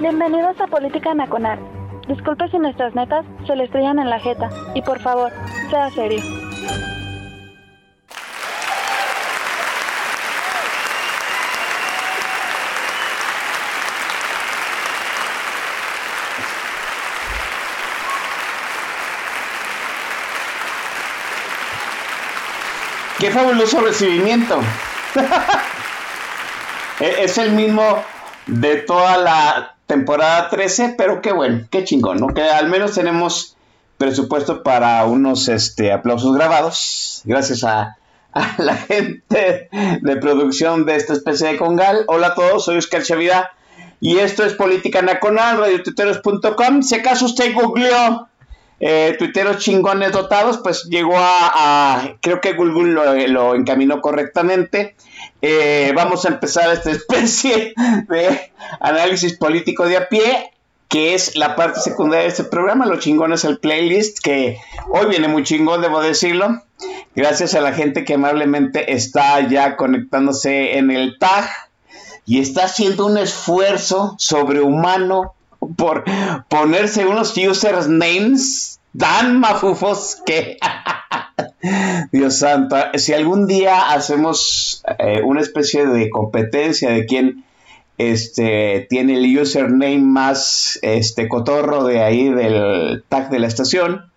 Bienvenidos a Política Nacional. Disculpe si nuestras netas se le estrellan en la jeta. Y por favor, sea serio. Qué fabuloso recibimiento. E-, es el mismo de toda la temporada 13, pero qué bueno, qué chingón, ¿no? Que al menos tenemos presupuesto para unos este, aplausos grabados, gracias a, la gente de producción de esta especie de congal. Hola a todos, soy Oscar Chavida y esto es Política Nacional, radiotuiteros.com. Si acaso usted googleó eh, tuiteros chingones dotados, pues llegó a, creo que Google lo encaminó correctamente. Eh, vamos a empezar esta especie de análisis político de a pie, que es la parte secundaria de este programa. Lo chingón es el playlist, que hoy viene muy chingón, debo decirlo. Gracias a la gente que amablemente está ya conectándose en el tag y está haciendo un esfuerzo sobrehumano por ponerse unos usernames tan mafufos que Dios santo, si algún día hacemos eh, una especie de competencia de quién este, tiene el username más este, cotorro de ahí del tag de la estación,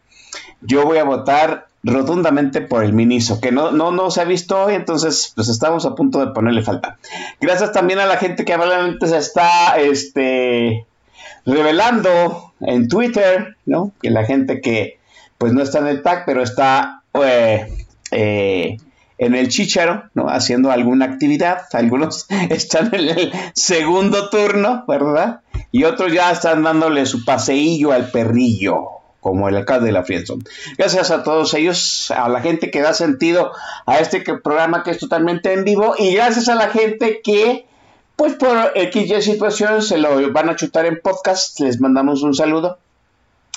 yo voy a votar rotundamente por el Miniso, que no, no, no se ha visto hoy, entonces pues estamos a punto de ponerle falta. Gracias también a la gente que amablemente se está este, revelando en Twitter, ¿no? Que la gente que pues no está en el tag, pero está eh, eh, en el chicharo, ¿no? Haciendo alguna actividad. Algunos están en el segundo turno, ¿verdad? Y otros ya están dándole su paseillo al perrillo, como el alcalde de la Fielson. Gracias a todos ellos, a la gente que da sentido a este programa que es totalmente en vivo, y gracias a la gente que, pues por X situación, se lo van a chutar en podcast. Les mandamos un saludo.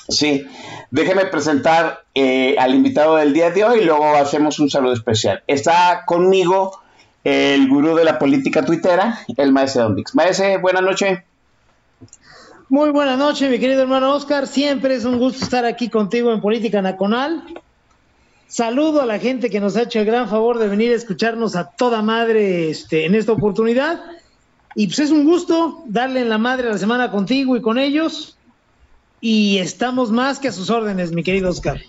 Sí, déjeme presentar eh, al invitado del día de hoy y luego hacemos un saludo especial. Está conmigo el gurú de la política tuitera, el maestro Don Vix. Maese, buenas noches. Muy buenas noches, mi querido hermano Oscar. Siempre es un gusto estar aquí contigo en Política Nacional. Saludo a la gente que nos ha hecho el gran favor de venir a escucharnos a toda madre este, en esta oportunidad. Y pues es un gusto darle en la madre a la semana contigo y con ellos. Y estamos más que a sus órdenes, mi querido Oscar.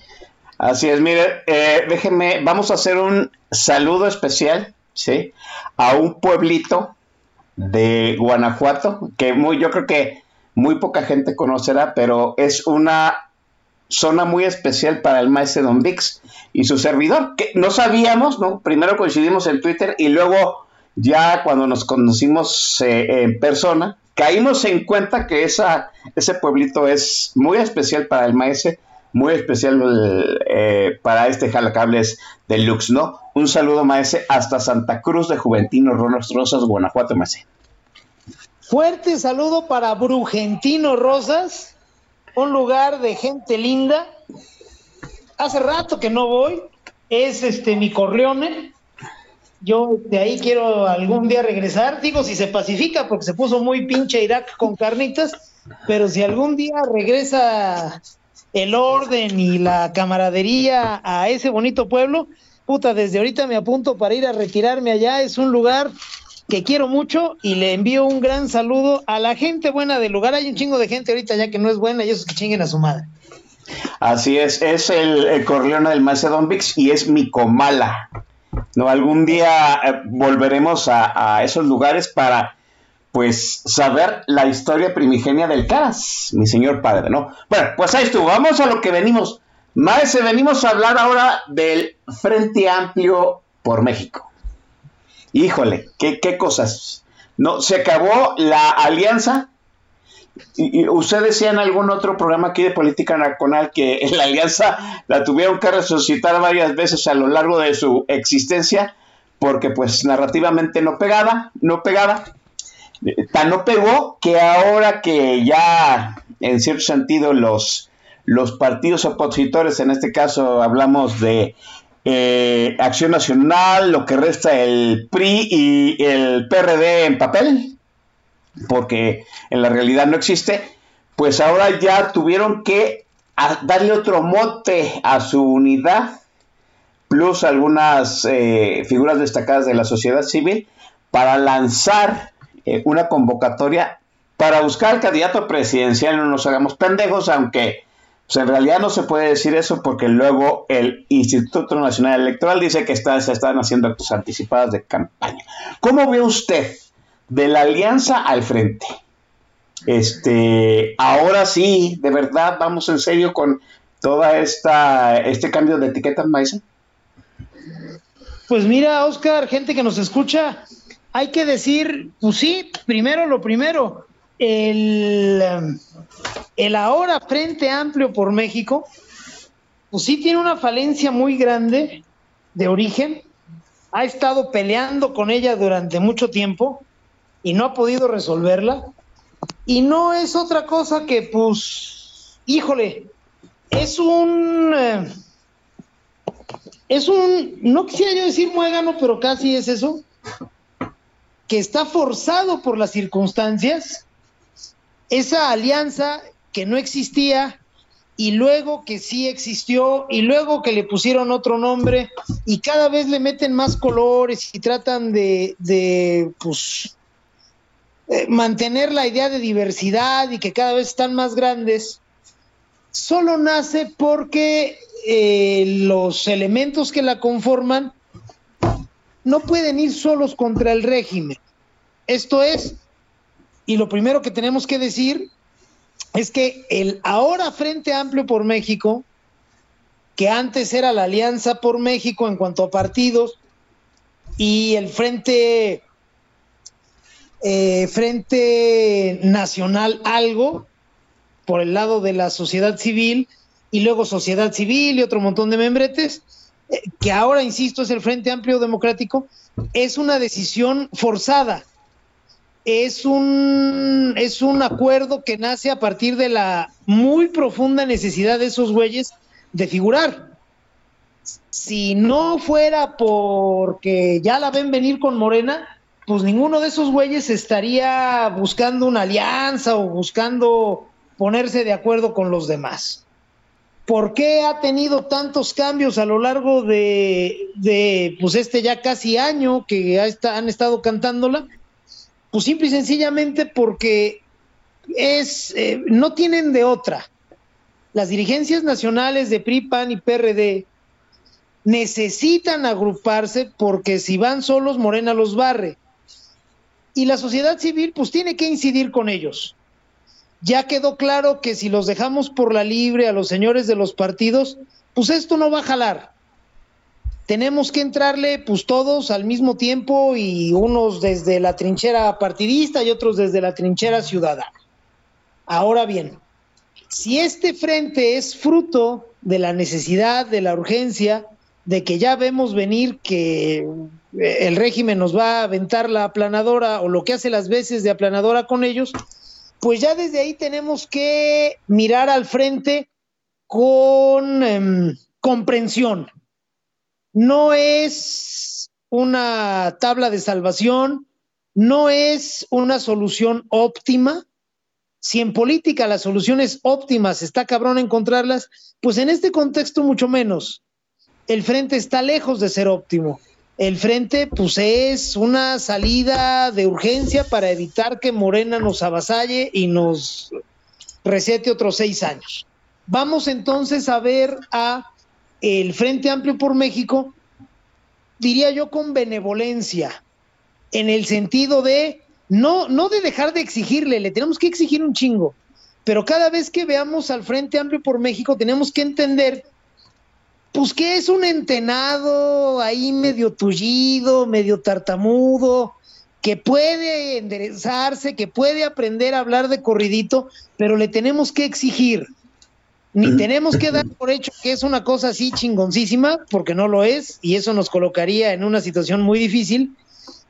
Así es, mire, eh, déjeme, vamos a hacer un saludo especial, ¿sí? A un pueblito de Guanajuato, que muy, yo creo que muy poca gente conocerá, pero es una zona muy especial para el maestro Don Vix y su servidor, que no sabíamos, ¿no? Primero coincidimos en Twitter y luego ya cuando nos conocimos eh, en persona, caímos en cuenta que ese pueblito es muy especial para el maese, muy especial eh, para este jalacables deluxe, ¿no? Un saludo, maese, hasta Santa Cruz de Juventino, Ronas Rosas, Guanajuato, maese. Fuerte saludo para Brugentino Rosas, un lugar de gente linda. Hace rato que no voy, es este mi Corleone. Yo de ahí quiero algún día regresar. Digo, si se pacifica, porque se puso muy pinche Irak con carnitas, pero si algún día regresa el orden y la camaradería a ese bonito pueblo, puta, desde ahorita me apunto para ir a retirarme allá. Es un lugar que quiero mucho y le envío un gran saludo a la gente buena del lugar. Hay un chingo de gente ahorita ya que no es buena y esos que chinguen a su madre. Así es, es el, el Corleone del maese Don Vix y es mi comala. ¿No? Algún día eh, volveremos a, esos lugares para pues saber la historia primigenia del Caras, mi señor padre, ¿no? Bueno, pues ahí estuvo, vamos a lo que venimos. Maese, venimos a hablar ahora del Frente Amplio por México. Híjole, qué, qué cosas. No, se acabó la alianza. Y, usted decía en algún otro programa aquí de política nacional que la alianza la tuvieron que resucitar varias veces a lo largo de su existencia porque pues narrativamente no pegaba, no pegaba. Tan no pegó que ahora que ya en cierto sentido los, los partidos opositores, en este caso hablamos de eh, Acción Nacional, lo que resta el PRI y el PRD en papel, porque en la realidad no existe, pues ahora ya tuvieron que darle otro mote a su unidad, plus algunas eh, figuras destacadas de la sociedad civil, para lanzar eh, una convocatoria para buscar candidato presidencial. No nos hagamos pendejos, aunque pues, en realidad no se puede decir eso porque luego el Instituto Nacional Electoral dice que está, se están haciendo actos anticipados de campaña. ¿Cómo ve usted de la alianza al frente? Este, ahora sí, de verdad, vamos en serio con toda esta este cambio de etiqueta, Maisa. Pues mira, Oscar, gente que nos escucha, hay que decir, pues sí, primero lo primero, el, el ahora Frente Amplio por México, pues sí tiene una falencia muy grande de origen, ha estado peleando con ella durante mucho tiempo y no ha podido resolverla. Y no es otra cosa que, pues, híjole, es un... Eh, es un, no quisiera yo decir muégano, pero casi es eso, que está forzado por las circunstancias esa alianza que no existía y luego que sí existió y luego que le pusieron otro nombre y cada vez le meten más colores y tratan de, de pues, eh, mantener la idea de diversidad y que cada vez están más grandes, solo nace porque eh, los elementos que la conforman no pueden ir solos contra el régimen. Esto es, y lo primero que tenemos que decir es que el ahora Frente Amplio por México, que antes era la Alianza por México en cuanto a partidos, y el Frente, eh, Frente Nacional Algo, por el lado de la sociedad civil, y luego sociedad civil y otro montón de membretes, eh, que ahora, insisto, es el Frente Amplio Democrático, es una decisión forzada es un, es un acuerdo que nace a partir de la muy profunda necesidad de esos güeyes de figurar. Si no fuera porque ya la ven venir con Morena, pues ninguno de esos güeyes estaría buscando una alianza o buscando ponerse de acuerdo con los demás. ¿Por qué ha tenido tantos cambios a lo largo de, de pues este ya casi año que han estado cantándola? Pues simple y sencillamente porque es, eh, no tienen de otra. Las dirigencias nacionales de PRI, PAN y PRD necesitan agruparse porque si van solos, Morena los barre. Y la sociedad civil pues tiene que incidir con ellos. Ya quedó claro que si los dejamos por la libre a los señores de los partidos, pues esto no va a jalar tenemos que entrarle pues todos al mismo tiempo y unos desde la trinchera partidista y otros desde la trinchera ciudadana. Ahora bien, si este frente es fruto de la necesidad, de la urgencia, de que ya vemos venir que el régimen nos va a aventar la aplanadora o lo que hace las veces de aplanadora con ellos, pues ya desde ahí tenemos que mirar al frente con em, comprensión, no es una tabla de salvación, no es una solución óptima. Si en política las soluciones óptimas está cabrón encontrarlas, pues en este contexto mucho menos. El frente está lejos de ser óptimo. El frente, pues es una salida de urgencia para evitar que Morena nos avasalle y nos recete otros seis años. Vamos entonces a ver a el Frente Amplio por México, diría yo con benevolencia, en el sentido de no, no de dejar de exigirle, le tenemos que exigir un chingo, pero cada vez que veamos al Frente Amplio por México tenemos que entender pues que es un entenado ahí medio tullido, medio tartamudo, que puede enderezarse, que puede aprender a hablar de corridito, pero le tenemos que exigir. Ni tenemos que dar por hecho que es una cosa así chingoncísima, porque no lo es, y eso nos colocaría en una situación muy difícil.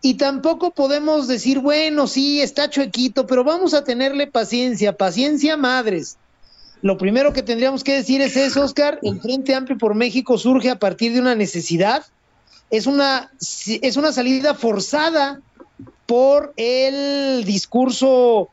Y tampoco podemos decir, bueno, sí, está chuequito, pero vamos a tenerle paciencia, paciencia madres. Lo primero que tendríamos que decir es eso, Oscar, el Frente Amplio por México surge a partir de una necesidad, es una, es una salida forzada por el discurso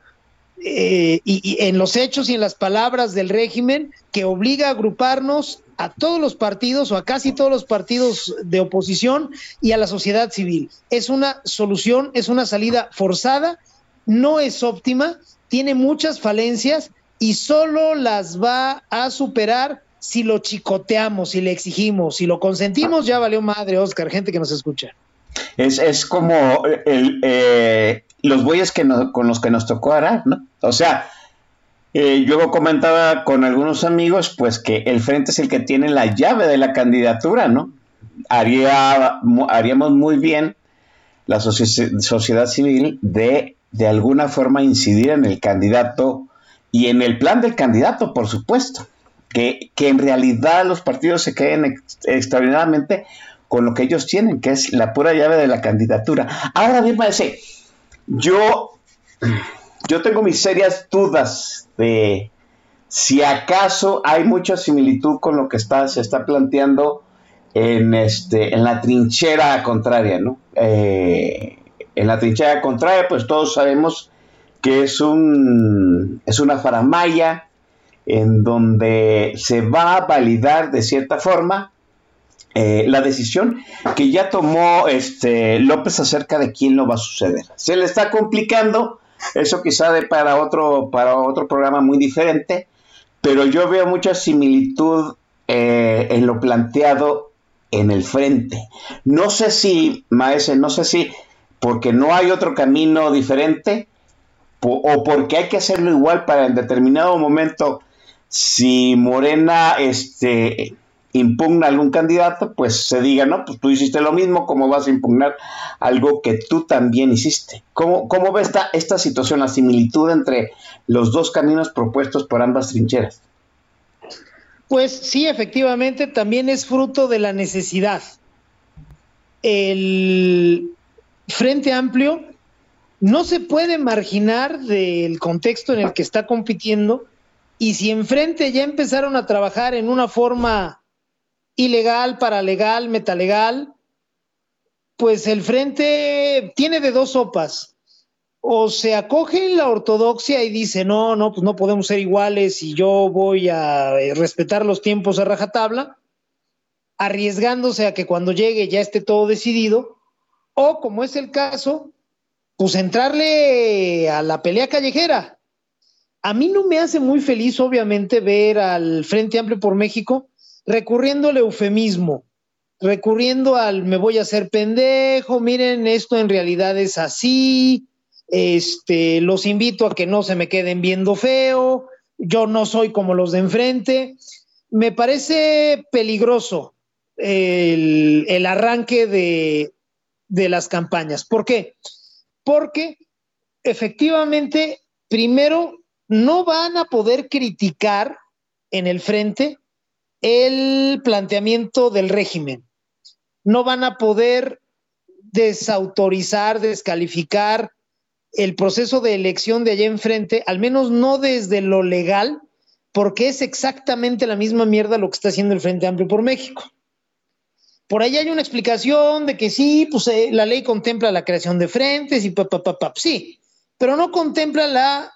eh, y, en los hechos y en las palabras del régimen que obliga a agruparnos a todos los partidos o a casi todos los partidos de oposición y a la sociedad civil. Es una solución, es una salida forzada, no es óptima, tiene muchas falencias y solo las va a superar si lo chicoteamos, si le exigimos, si lo consentimos, ya valió madre, Oscar, gente que nos escucha. Es, es como el, eh, los bueyes que con los que nos tocó arar, ¿no? O sea, eh, yo comentaba con algunos amigos, pues que el frente es el que tiene la llave de la candidatura, ¿no? Haría, haríamos muy bien la sociedad civil de de alguna forma incidir en el candidato y en el plan del candidato, por supuesto. Que, que en realidad los partidos se queden extraordinariamente con lo que ellos tienen, que es la pura llave de la candidatura. Ahora bien, parece, yo, yo tengo mis serias dudas de si acaso hay mucha similitud con lo que está, se está planteando en, este, en la trinchera contraria, ¿no? Eh, en la trinchera contraria, pues todos sabemos que es, un, es una faramaya en donde se va a validar de cierta forma eh, la decisión que ya tomó este López acerca de quién lo va a suceder. Se le está complicando, eso quizá de para otro, para otro programa muy diferente, pero yo veo mucha similitud eh, en lo planteado en el frente. No sé si, Maese, no sé si porque no hay otro camino diferente o porque hay que hacerlo igual para en determinado momento, si Morena este, impugna algún candidato, pues se diga, no, pues tú hiciste lo mismo, ¿cómo vas a impugnar algo que tú también hiciste? ¿Cómo, cómo ves esta, esta situación, la similitud entre los dos caminos propuestos por ambas trincheras? Pues sí, efectivamente, también es fruto de la necesidad. El Frente Amplio no se puede marginar del contexto en el que está compitiendo y si enfrente ya empezaron a trabajar en una forma ilegal, paralegal, metalegal, pues el frente tiene de dos sopas. O se acoge en la ortodoxia y dice, no, no, pues no podemos ser iguales y yo voy a eh, respetar los tiempos a rajatabla, arriesgándose a que cuando llegue ya esté todo decidido, o como es el caso, pues entrarle a la pelea callejera. A mí no me hace muy feliz, obviamente, ver al Frente Amplio por México recurriendo al eufemismo, recurriendo al me voy a hacer pendejo, miren, esto en realidad es así, este, los invito a que no se me queden viendo feo, yo no soy como los de enfrente. Me parece peligroso el, arranque de, de las campañas. ¿Por qué? Porque efectivamente, primero, no van a poder criticar en el frente el planteamiento del régimen. No van a poder desautorizar, descalificar el proceso de elección de allá enfrente, al menos no desde lo legal, porque es exactamente la misma mierda lo que está haciendo el Frente Amplio por México. Por ahí hay una explicación de que sí, pues eh, la ley contempla la creación de frentes y pa, sí, pero no contempla la,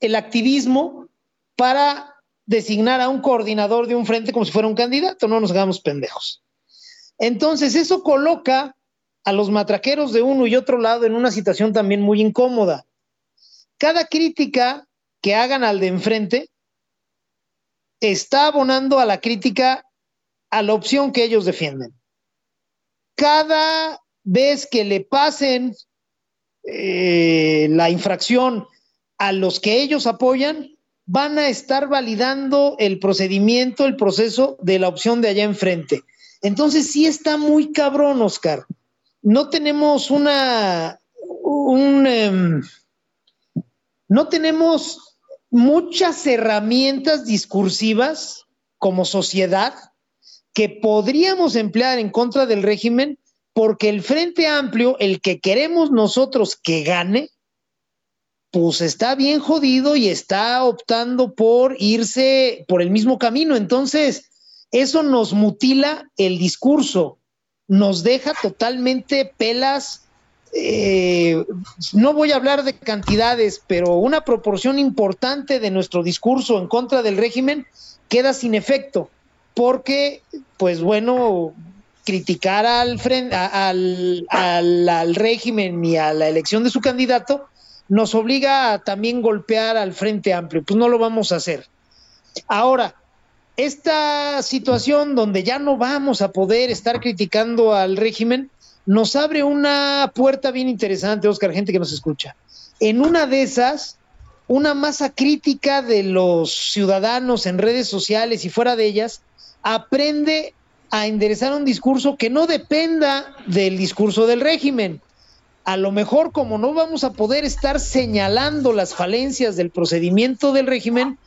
el activismo para designar a un coordinador de un frente como si fuera un candidato, no nos hagamos pendejos. Entonces, eso coloca a los matraqueros de uno y otro lado en una situación también muy incómoda. Cada crítica que hagan al de enfrente está abonando a la crítica a la opción que ellos defienden. Cada vez que le pasen eh, la infracción a los que ellos apoyan, van a estar validando el procedimiento, el proceso de la opción de allá enfrente. Entonces sí está muy cabrón, Oscar. No tenemos una, un... Em, no tenemos muchas herramientas discursivas como sociedad que podríamos emplear en contra del régimen porque el Frente Amplio, el que queremos nosotros que gane, pues está bien jodido y está optando por irse por el mismo camino. Entonces, eso nos mutila el discurso, nos deja totalmente pelas. Eh, no voy a hablar de cantidades, pero una proporción importante de nuestro discurso en contra del régimen queda sin efecto, porque, pues bueno, criticar al, al, al, al régimen y a la elección de su candidato nos obliga a también golpear al Frente Amplio. Pues no lo vamos a hacer. Ahora, esta situación donde ya no vamos a poder estar criticando al régimen nos abre una puerta bien interesante, Oscar, gente que nos escucha. En una de esas, una masa crítica de los ciudadanos en redes sociales y fuera de ellas aprende a enderezar un discurso que no dependa del discurso del régimen, a lo mejor como no vamos a poder estar señalando las falencias del procedimiento del régimen,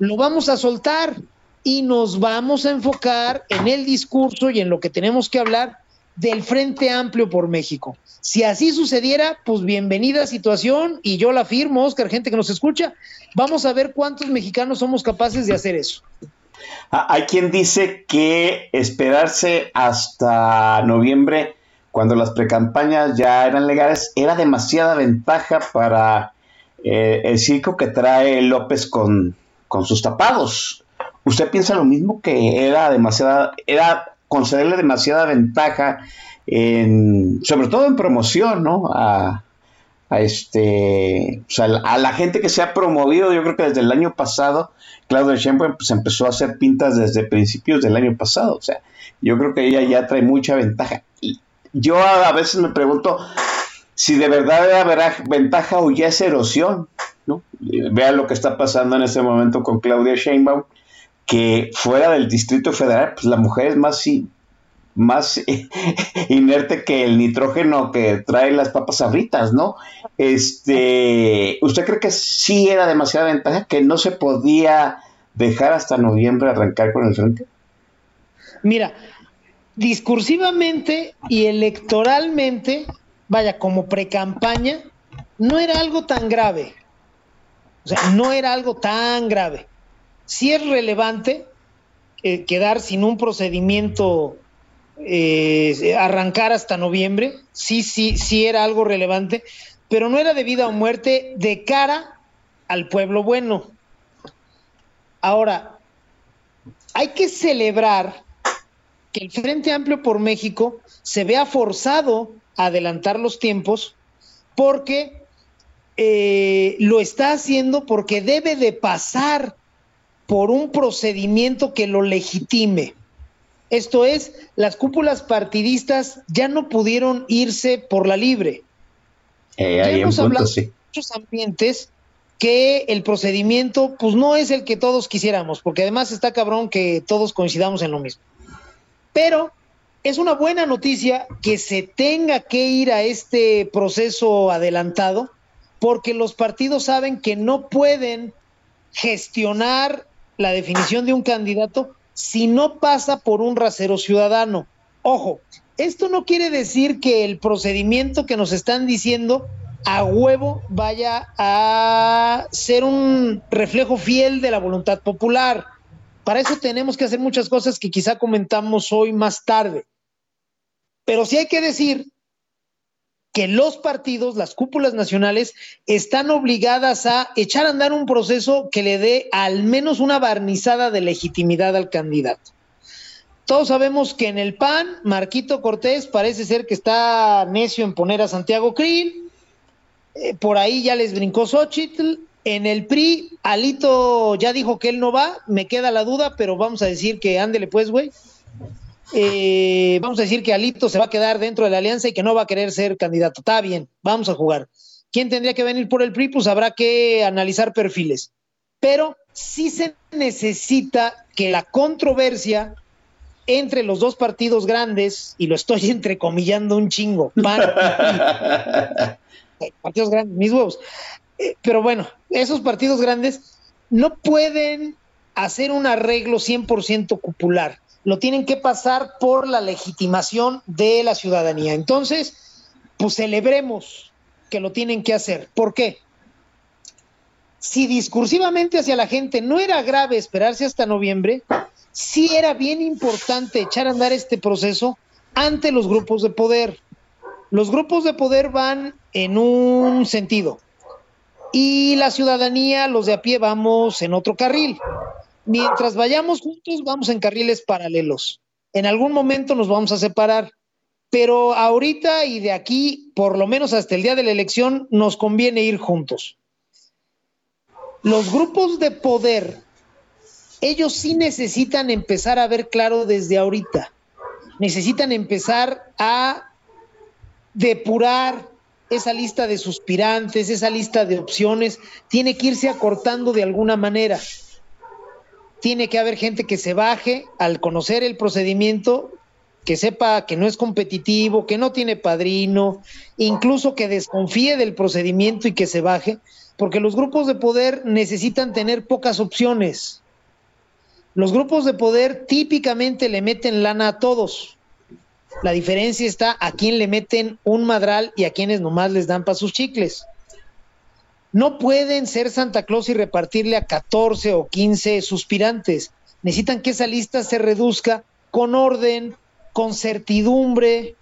lo vamos a soltar y nos vamos a enfocar en el discurso y en lo que tenemos que hablar del Frente Amplio por México. Si así sucediera, pues bienvenida situación y yo la firmo, Oscar, gente que nos escucha. Vamos a ver cuántos mexicanos somos capaces de hacer eso. Ah, hay quien dice que esperarse hasta noviembre cuando las precampañas ya eran legales, era demasiada ventaja para eh, el circo que trae López con, sus tapados. ¿Usted piensa lo mismo que era demasiada, era concederle demasiada ventaja en, sobre todo en promoción, ¿no? A, este, a la gente que se ha promovido, yo creo que desde el año pasado, Claudia Sheinbaum pues empezó a hacer pintas desde principios del año pasado, o sea, yo creo que ella ya trae mucha ventaja. Y, yo a, veces me pregunto si de verdad habrá ventaja o ya es erosión, ¿no? Vea lo que está pasando en este momento con Claudia Sheinbaum, que fuera del Distrito Federal, pues la mujer es más, más inerte que el nitrógeno que trae las papas abritas, ¿no? Este, ¿usted cree que sí era demasiada ventaja, que no se podía dejar hasta noviembre arrancar con el frente? Mira, discursivamente y electoralmente, vaya, como precampaña, no era algo tan grave. O sea, no era algo tan grave. Sí es relevante eh, quedar sin un procedimiento, eh, arrancar hasta noviembre, sí, sí, sí era algo relevante, pero no era de vida o muerte de cara al pueblo bueno. Ahora, hay que celebrar que el Frente Amplio por México se vea forzado a adelantar los tiempos porque eh, lo está haciendo porque debe de pasar por un procedimiento que lo legitime. Esto es, las cúpulas partidistas ya no pudieron irse por la libre. Eh, ya hemos hablado en muchos ambientes que el procedimiento pues no es el que todos quisiéramos, porque además está cabrón que todos coincidamos en lo mismo. Pero es una buena noticia que se tenga que ir a este proceso adelantado, porque los partidos saben que no pueden gestionar la definición de un candidato si no pasa por un rasero ciudadano. Ojo, esto no quiere decir que el procedimiento que nos están diciendo a huevo vaya a ser un reflejo fiel de la voluntad popular. Para eso tenemos que hacer muchas cosas que quizá comentamos hoy más tarde. Pero sí hay que decir que los partidos, las cúpulas nacionales, están obligadas a echar a andar un proceso que le dé al menos una barnizada de legitimidad al candidato. Todos sabemos que en el PAN, Marquito Cortés parece ser que está necio en poner a Santiago Krill. Eh, por ahí ya les brincó Xochitl. En el PRI, Alito ya dijo que él no va, me queda la duda, pero vamos a decir que ándele pues, güey. Eh, vamos a decir que Alito se va a quedar dentro de la alianza y que no va a querer ser candidato. Está bien, vamos a jugar. ¿Quién tendría que venir por el PRI? Pues habrá que analizar perfiles. Pero sí se necesita que la controversia entre los dos partidos grandes, y lo estoy entrecomillando un chingo, PAN partidos grandes, mis huevos. Eh, pero bueno, esos partidos grandes no pueden hacer un arreglo 100% cupular. Lo tienen que pasar por la legitimación de la ciudadanía. Entonces, pues celebremos que lo tienen que hacer. ¿Por qué? Si discursivamente hacia la gente no era grave esperarse hasta noviembre, sí era bien importante echar a andar este proceso ante los grupos de poder. Los grupos de poder van en un sentido y la ciudadanía, los de a pie, vamos en otro carril. Mientras vayamos juntos, vamos en carriles paralelos. En algún momento nos vamos a separar, pero ahorita y de aquí, por lo menos hasta el día de la elección, nos conviene ir juntos. Los grupos de poder, ellos sí necesitan empezar a ver claro desde ahorita. Necesitan empezar a depurar esa lista de suspirantes, esa lista de opciones, tiene que irse acortando de alguna manera. Tiene que haber gente que se baje al conocer el procedimiento, que sepa que no es competitivo, que no tiene padrino, incluso que desconfíe del procedimiento y que se baje, porque los grupos de poder necesitan tener pocas opciones. Los grupos de poder típicamente le meten lana a todos. La diferencia está a quién le meten un madral y a quienes nomás les dan para sus chicles. No pueden ser Santa Claus y repartirle a 14 o 15 suspirantes. Necesitan que esa lista se reduzca con orden, con certidumbre,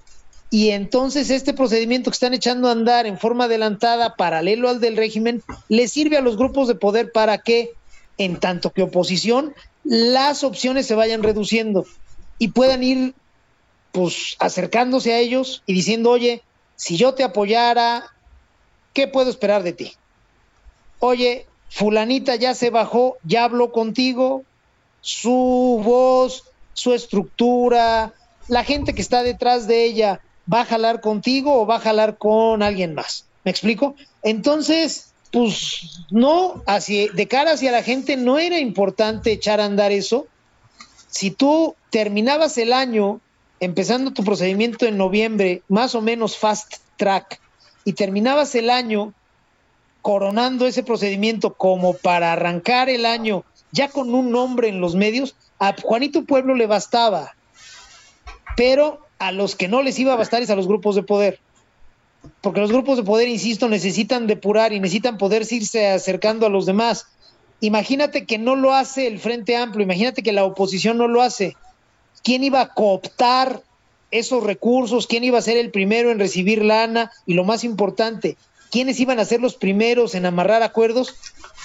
y entonces este procedimiento que están echando a andar en forma adelantada, paralelo al del régimen, le sirve a los grupos de poder para que, en tanto que oposición, las opciones se vayan reduciendo y puedan ir pues acercándose a ellos y diciendo, oye, si yo te apoyara, ¿qué puedo esperar de ti? Oye, fulanita ya se bajó, ya habló contigo, su voz, su estructura, la gente que está detrás de ella, ¿va a jalar contigo o va a jalar con alguien más? ¿Me explico? Entonces, pues no, hacia, de cara hacia la gente no era importante echar a andar eso. Si tú terminabas el año empezando tu procedimiento en noviembre, más o menos fast track, y terminabas el año coronando ese procedimiento como para arrancar el año ya con un nombre en los medios, a Juanito Pueblo le bastaba, pero a los que no les iba a bastar es a los grupos de poder. Porque los grupos de poder, insisto, necesitan depurar y necesitan poderse irse acercando a los demás. Imagínate que no lo hace el Frente Amplio, imagínate que la oposición no lo hace quién iba a cooptar esos recursos, quién iba a ser el primero en recibir lana y lo más importante, quiénes iban a ser los primeros en amarrar acuerdos,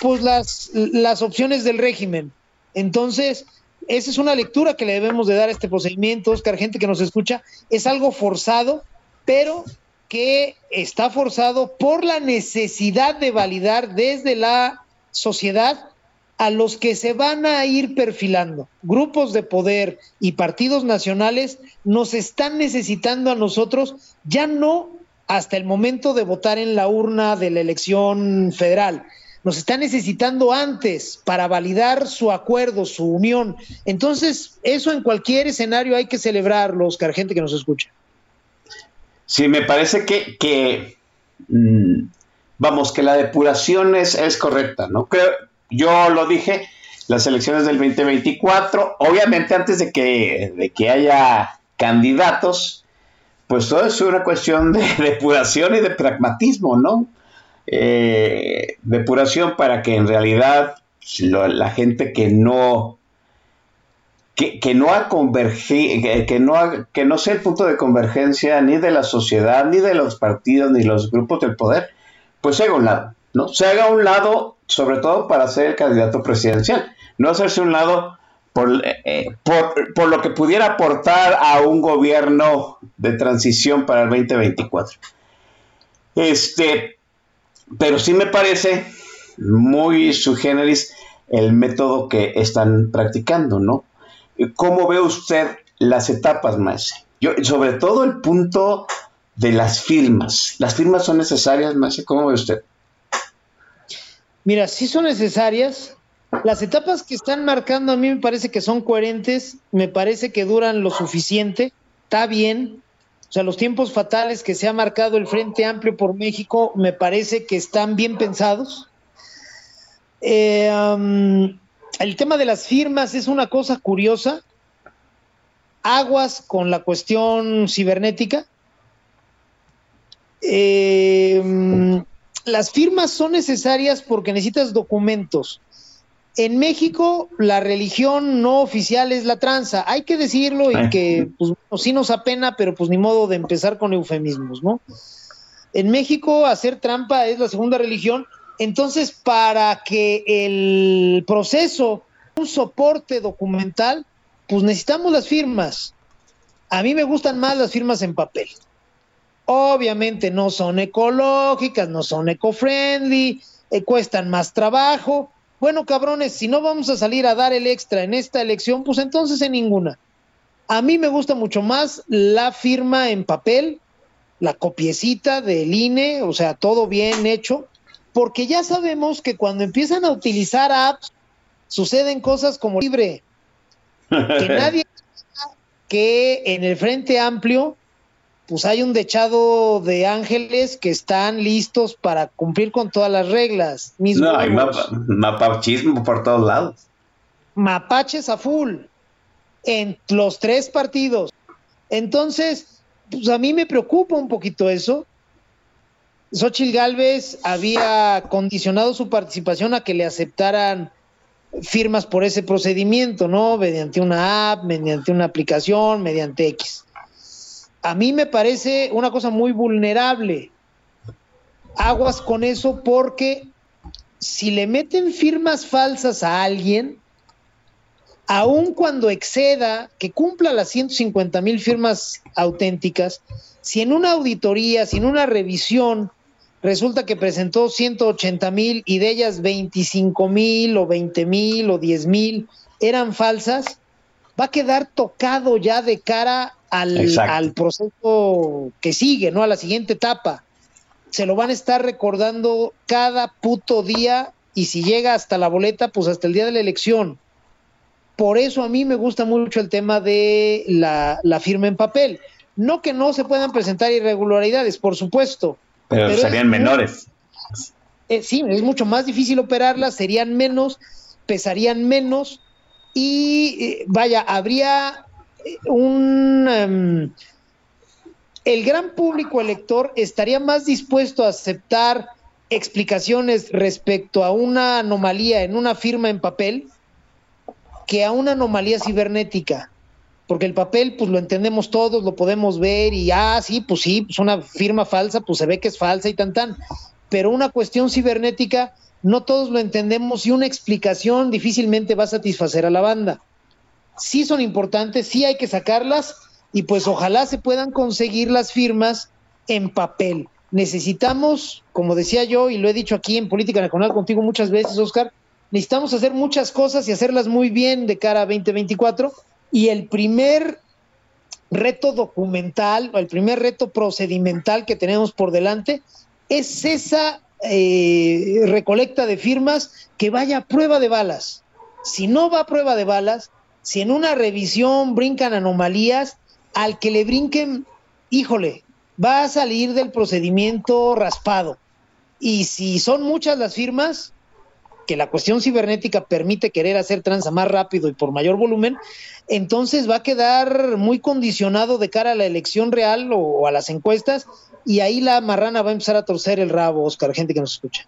pues las, las opciones del régimen. Entonces, esa es una lectura que le debemos de dar a este procedimiento, Oscar, gente que nos escucha, es algo forzado, pero que está forzado por la necesidad de validar desde la sociedad a los que se van a ir perfilando. Grupos de poder y partidos nacionales nos están necesitando a nosotros ya no hasta el momento de votar en la urna de la elección federal. Nos están necesitando antes para validar su acuerdo, su unión. Entonces, eso en cualquier escenario hay que celebrarlo, Oscar, gente que nos escucha. Sí, me parece que, que mm, vamos, que la depuración es, correcta, ¿no? Creo, yo lo dije, las elecciones del 2024, obviamente antes de que haya candidatos, pues todo es una cuestión de depuración y de pragmatismo, ¿no? Eh, depuración para que en realidad la gente que no que, no ha convergido, que, no que no sea el punto de convergencia ni de la sociedad, ni de los partidos, ni los grupos del poder, pues se haga un lado, ¿no? Se haga un lado sobre todo para ser el candidato presidencial, no hacerse un lado eh, por, por, lo que pudiera aportar a un gobierno de transición para el 2024. Este, pero sí me parece muy generis el método que están practicando, ¿no? ¿Cómo ve usted las etapas, maese? Yo, sobre todo el punto de las firmas. ¿Las firmas son necesarias, maese? ¿Cómo ve usted? Mira, sí son necesarias. Las etapas que están marcando a mí me parece que son coherentes, me parece que duran lo suficiente, está bien. O sea, los tiempos fatales que se ha marcado el Frente Amplio por México me parece que están bien pensados. Eh, el tema de las firmas es una cosa curiosa. Aguas con la cuestión cibernética. Eh, las firmas son necesarias porque necesitas documentos. En México, la religión no oficial es la tranza. Hay que decirlo y que pues, sí nos apena, pero pues ni modo de empezar con eufemismos, ¿no? En México, hacer trampa es la segunda religión. Entonces, para que el proceso, un soporte documental, pues necesitamos las firmas. A mí me gustan más las firmas en papel. Obviamente no son ecológicas, no son eco-friendly, eh, cuestan más trabajo, bueno, cabrones, si no vamos a salir a dar el extra en esta elección, pues entonces en ninguna. A mí me gusta mucho más la firma en papel, la copiecita del INE, o sea, todo bien hecho, porque ya sabemos que cuando empiezan a utilizar apps, suceden cosas como libre, que nadie que en el Frente Amplio pues hay un dechado de ángeles que están listos para cumplir con todas las reglas. no, hay mapachismo por todos lados. Mapaches a full en los tres partidos. Entonces, pues a mí me preocupa un poquito eso. Xochitl Galvez había condicionado su participación a que le aceptaran firmas por ese procedimiento, ¿no? Mediante una app, mediante una aplicación, mediante X a mí me parece una cosa muy vulnerable. Aguas con eso porque si le meten firmas falsas a alguien, aun cuando exceda, que cumpla las 150 mil firmas auténticas, si en una auditoría, si en una revisión resulta que presentó 180 mil y de ellas 25 mil o 20 mil o 10 mil eran falsas, va a quedar tocado ya de cara al, proceso que sigue, ¿no? A la siguiente etapa. Se lo van a estar recordando cada puto día y si llega hasta la boleta, pues hasta el día de la elección. Por eso a mí me gusta mucho el tema de la, firma en papel. No que no se puedan presentar irregularidades, por supuesto. Pero, serían menores. Eh, sí, es mucho más difícil operarlas, serían menos, pesarían menos y eh, vaya, habría un... Em, el gran público elector estaría más dispuesto a aceptar explicaciones respecto a una anomalía en una firma en papel que a una anomalía cibernética. Porque el papel, pues lo entendemos todos, lo podemos ver y, ah, sí, pues sí, pues una firma falsa, pues se ve que es falsa y tan tan. Pero una cuestión cibernética, no todos lo entendemos y una explicación difícilmente va a satisfacer a la banda sí son importantes, sí hay que sacarlas y pues ojalá se puedan conseguir las firmas en papel. Necesitamos, como decía yo y lo he dicho aquí en Política Nacional contigo muchas veces, Oscar, necesitamos hacer muchas cosas y hacerlas muy bien de cara a 2024 y el primer reto documental o el primer reto procedimental que tenemos por delante es esa eh, recolecta de firmas que vaya a prueba de balas. Si no va a prueba de balas, si en una revisión brincan anomalías, al que le brinquen, híjole, va a salir del procedimiento raspado. Y si son muchas las firmas, que la cuestión cibernética permite querer hacer tranza más rápido y por mayor volumen, entonces va a quedar muy condicionado de cara a la elección real o, a las encuestas, y ahí la marrana va a empezar a torcer el rabo, Oscar, gente que nos escucha.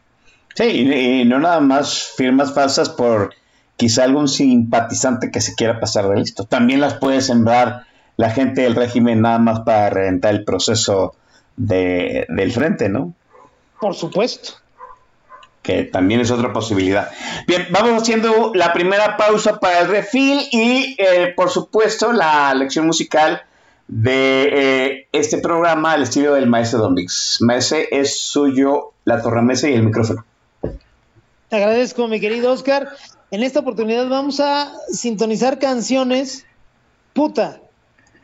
Sí, y no nada más firmas falsas por quizá algún simpatizante que se quiera pasar de listo. También las puede sembrar la gente del régimen nada más para reventar el proceso de, del frente, ¿no? Por supuesto. Que también es otra posibilidad. Bien, vamos haciendo la primera pausa para el refil y, eh, por supuesto, la lección musical de eh, este programa al estilo del maestro Don Vix. Maese es suyo la torramesa y el micrófono. Te agradezco, mi querido Oscar. En esta oportunidad vamos a sintonizar canciones, puta,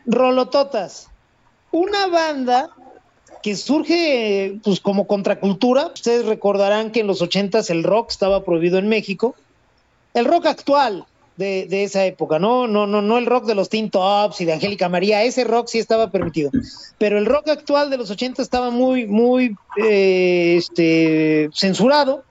rolototas. Una banda que surge pues como contracultura. Ustedes recordarán que en los ochentas el rock estaba prohibido en México. El rock actual, de, de, esa época, ¿no? No, no, no el rock de los Teen Tops y de Angélica María, ese rock sí estaba permitido. Pero el rock actual de los 80 estaba muy, muy eh, este, censurado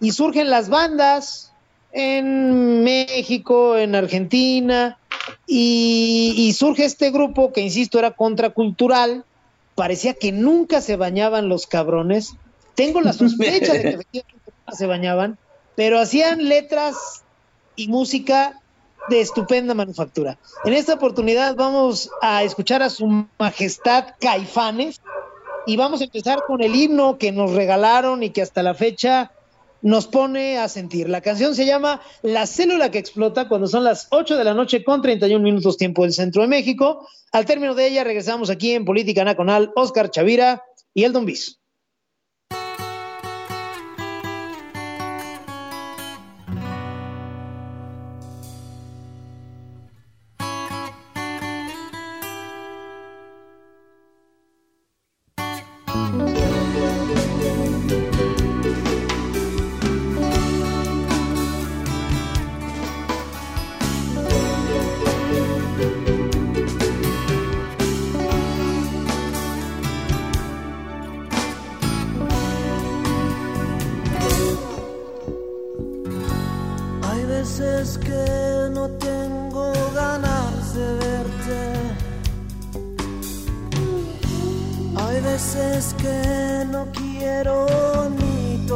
y surgen las bandas en México, en Argentina, y, y surge este grupo que, insisto, era contracultural, parecía que nunca se bañaban los cabrones. Tengo la sospecha de que efectivamente nunca se bañaban, pero hacían letras y música de estupenda manufactura. En esta oportunidad vamos a escuchar a su majestad Caifanes y vamos a empezar con el himno que nos regalaron y que hasta la fecha nos pone a sentir. La canción se llama La célula que explota cuando son las 8 de la noche con 31 minutos tiempo del centro de México. Al término de ella regresamos aquí en Política Nacional, Oscar Chavira y el Don Bis.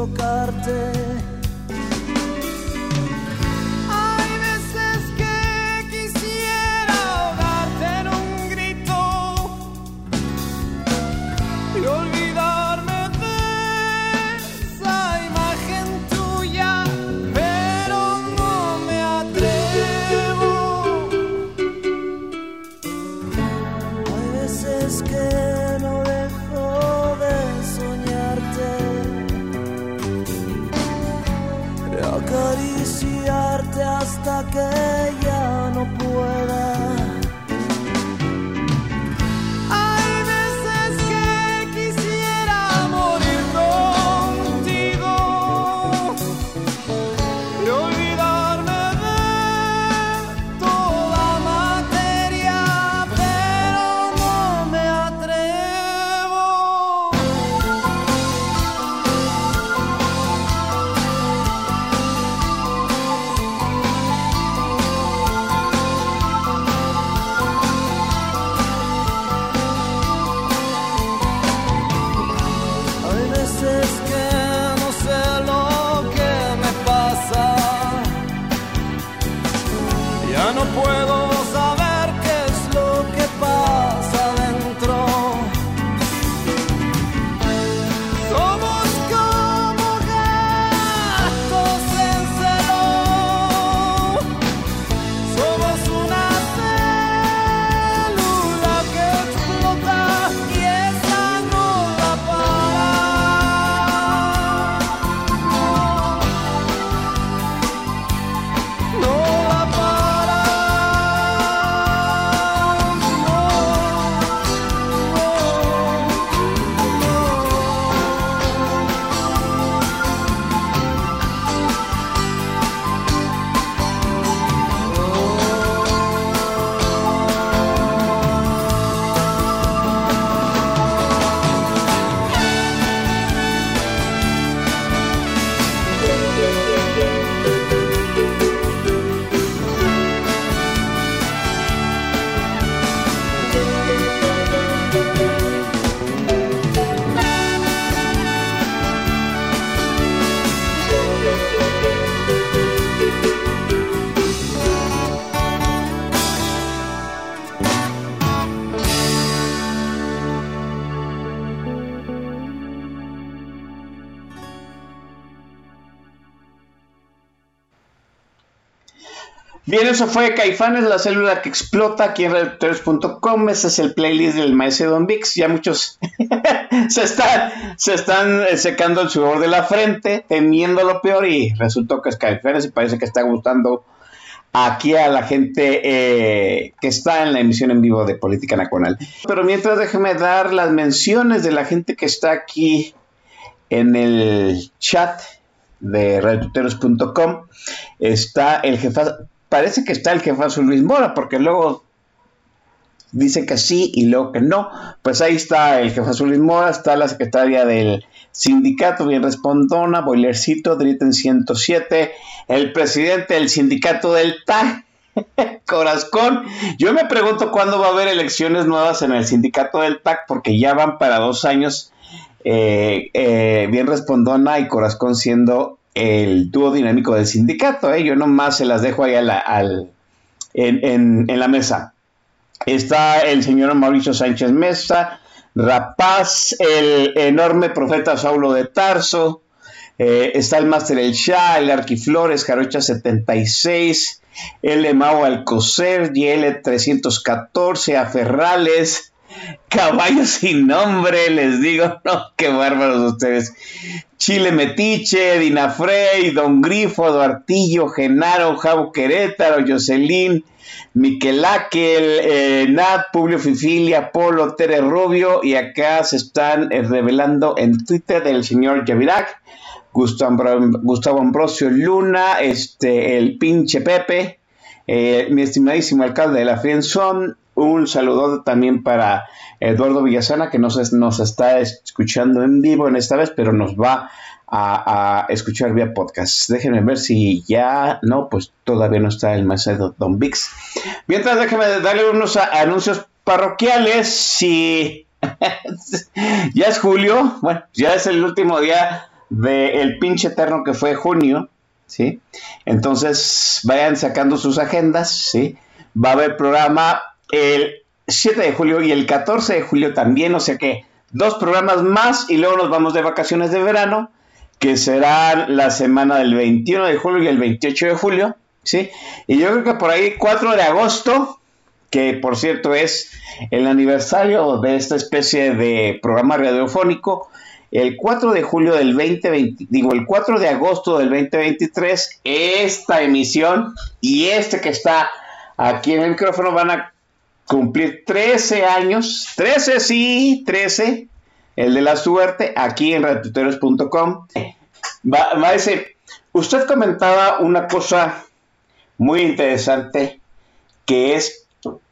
Bien, eso fue Caifanes, la célula que explota aquí en redactores.com. Ese es el playlist del maestro Don Vix. Ya muchos se, están, se están eh, secando el sudor de la frente, temiendo lo peor, y resultó que es Caifanes y parece que está gustando aquí a la gente eh, que está en la emisión en vivo de Política Nacional. Pero mientras déjeme dar las menciones de la gente que está aquí en el chat de redactores.com. Está el jefazo parece que está el jefazo Luis Mora, porque luego dice que sí y luego que no. Pues ahí está el jefazo Luis Mora, está la secretaria del sindicato, bien respondona, Boilercito, Dritten 107, el presidente del sindicato del TAG, Corazón. Yo me pregunto cuándo va a haber elecciones nuevas en el sindicato del TAC, porque ya van para dos años. Eh, eh, bien respondona y Corazón siendo el dúo dinámico del sindicato. ¿eh? Yo nomás se las dejo ahí al, en, en, la mesa. Está el señor Mauricio Sánchez Mesa, Rapaz, el enorme profeta Saulo de Tarso, está el Máster El Shah, el Arquiflores, Jarocha 76, el Mao Alcocer, YL 314, Aferrales, Caballo sin nombre, les digo, no, qué bárbaros ustedes. Chile Metiche, Dinafrey, Don Grifo, Duartillo, Genaro, Javo Querétaro, Jocelyn, Miquelaquel, eh, Nat, Publio Fifilia, Polo, Tere Rubio, y acá se están eh, revelando en Twitter del señor Yavirac Gustavo Ambrosio Luna, este, el pinche Pepe, eh, mi estimadísimo alcalde de la Frienzón, un saludo también para Eduardo Villasana, que nos, nos está escuchando en vivo en esta vez, pero nos va a, escuchar vía podcast. Déjenme ver si ya no, pues todavía no está el maestro Don Vix. Mientras, déjenme darle unos anuncios parroquiales. Si ya es julio, bueno, ya es el último día del el pinche eterno que fue junio, ¿sí? Entonces, vayan sacando sus agendas, ¿sí? Va a haber programa el 7 de julio y el 14 de julio también, o sea que dos programas más y luego nos vamos de vacaciones de verano, que serán la semana del 21 de julio y el 28 de julio, ¿sí? Y yo creo que por ahí 4 de agosto, que por cierto es el aniversario de esta especie de programa radiofónico, el 4 de julio del 2020, digo, el 4 de agosto del 2023, esta emisión y este que está aquí en el micrófono van a cumplir 13 años, 13 sí, 13, el de la suerte, aquí en radiotutorios.com. Va, va a decir, usted comentaba una cosa muy interesante que es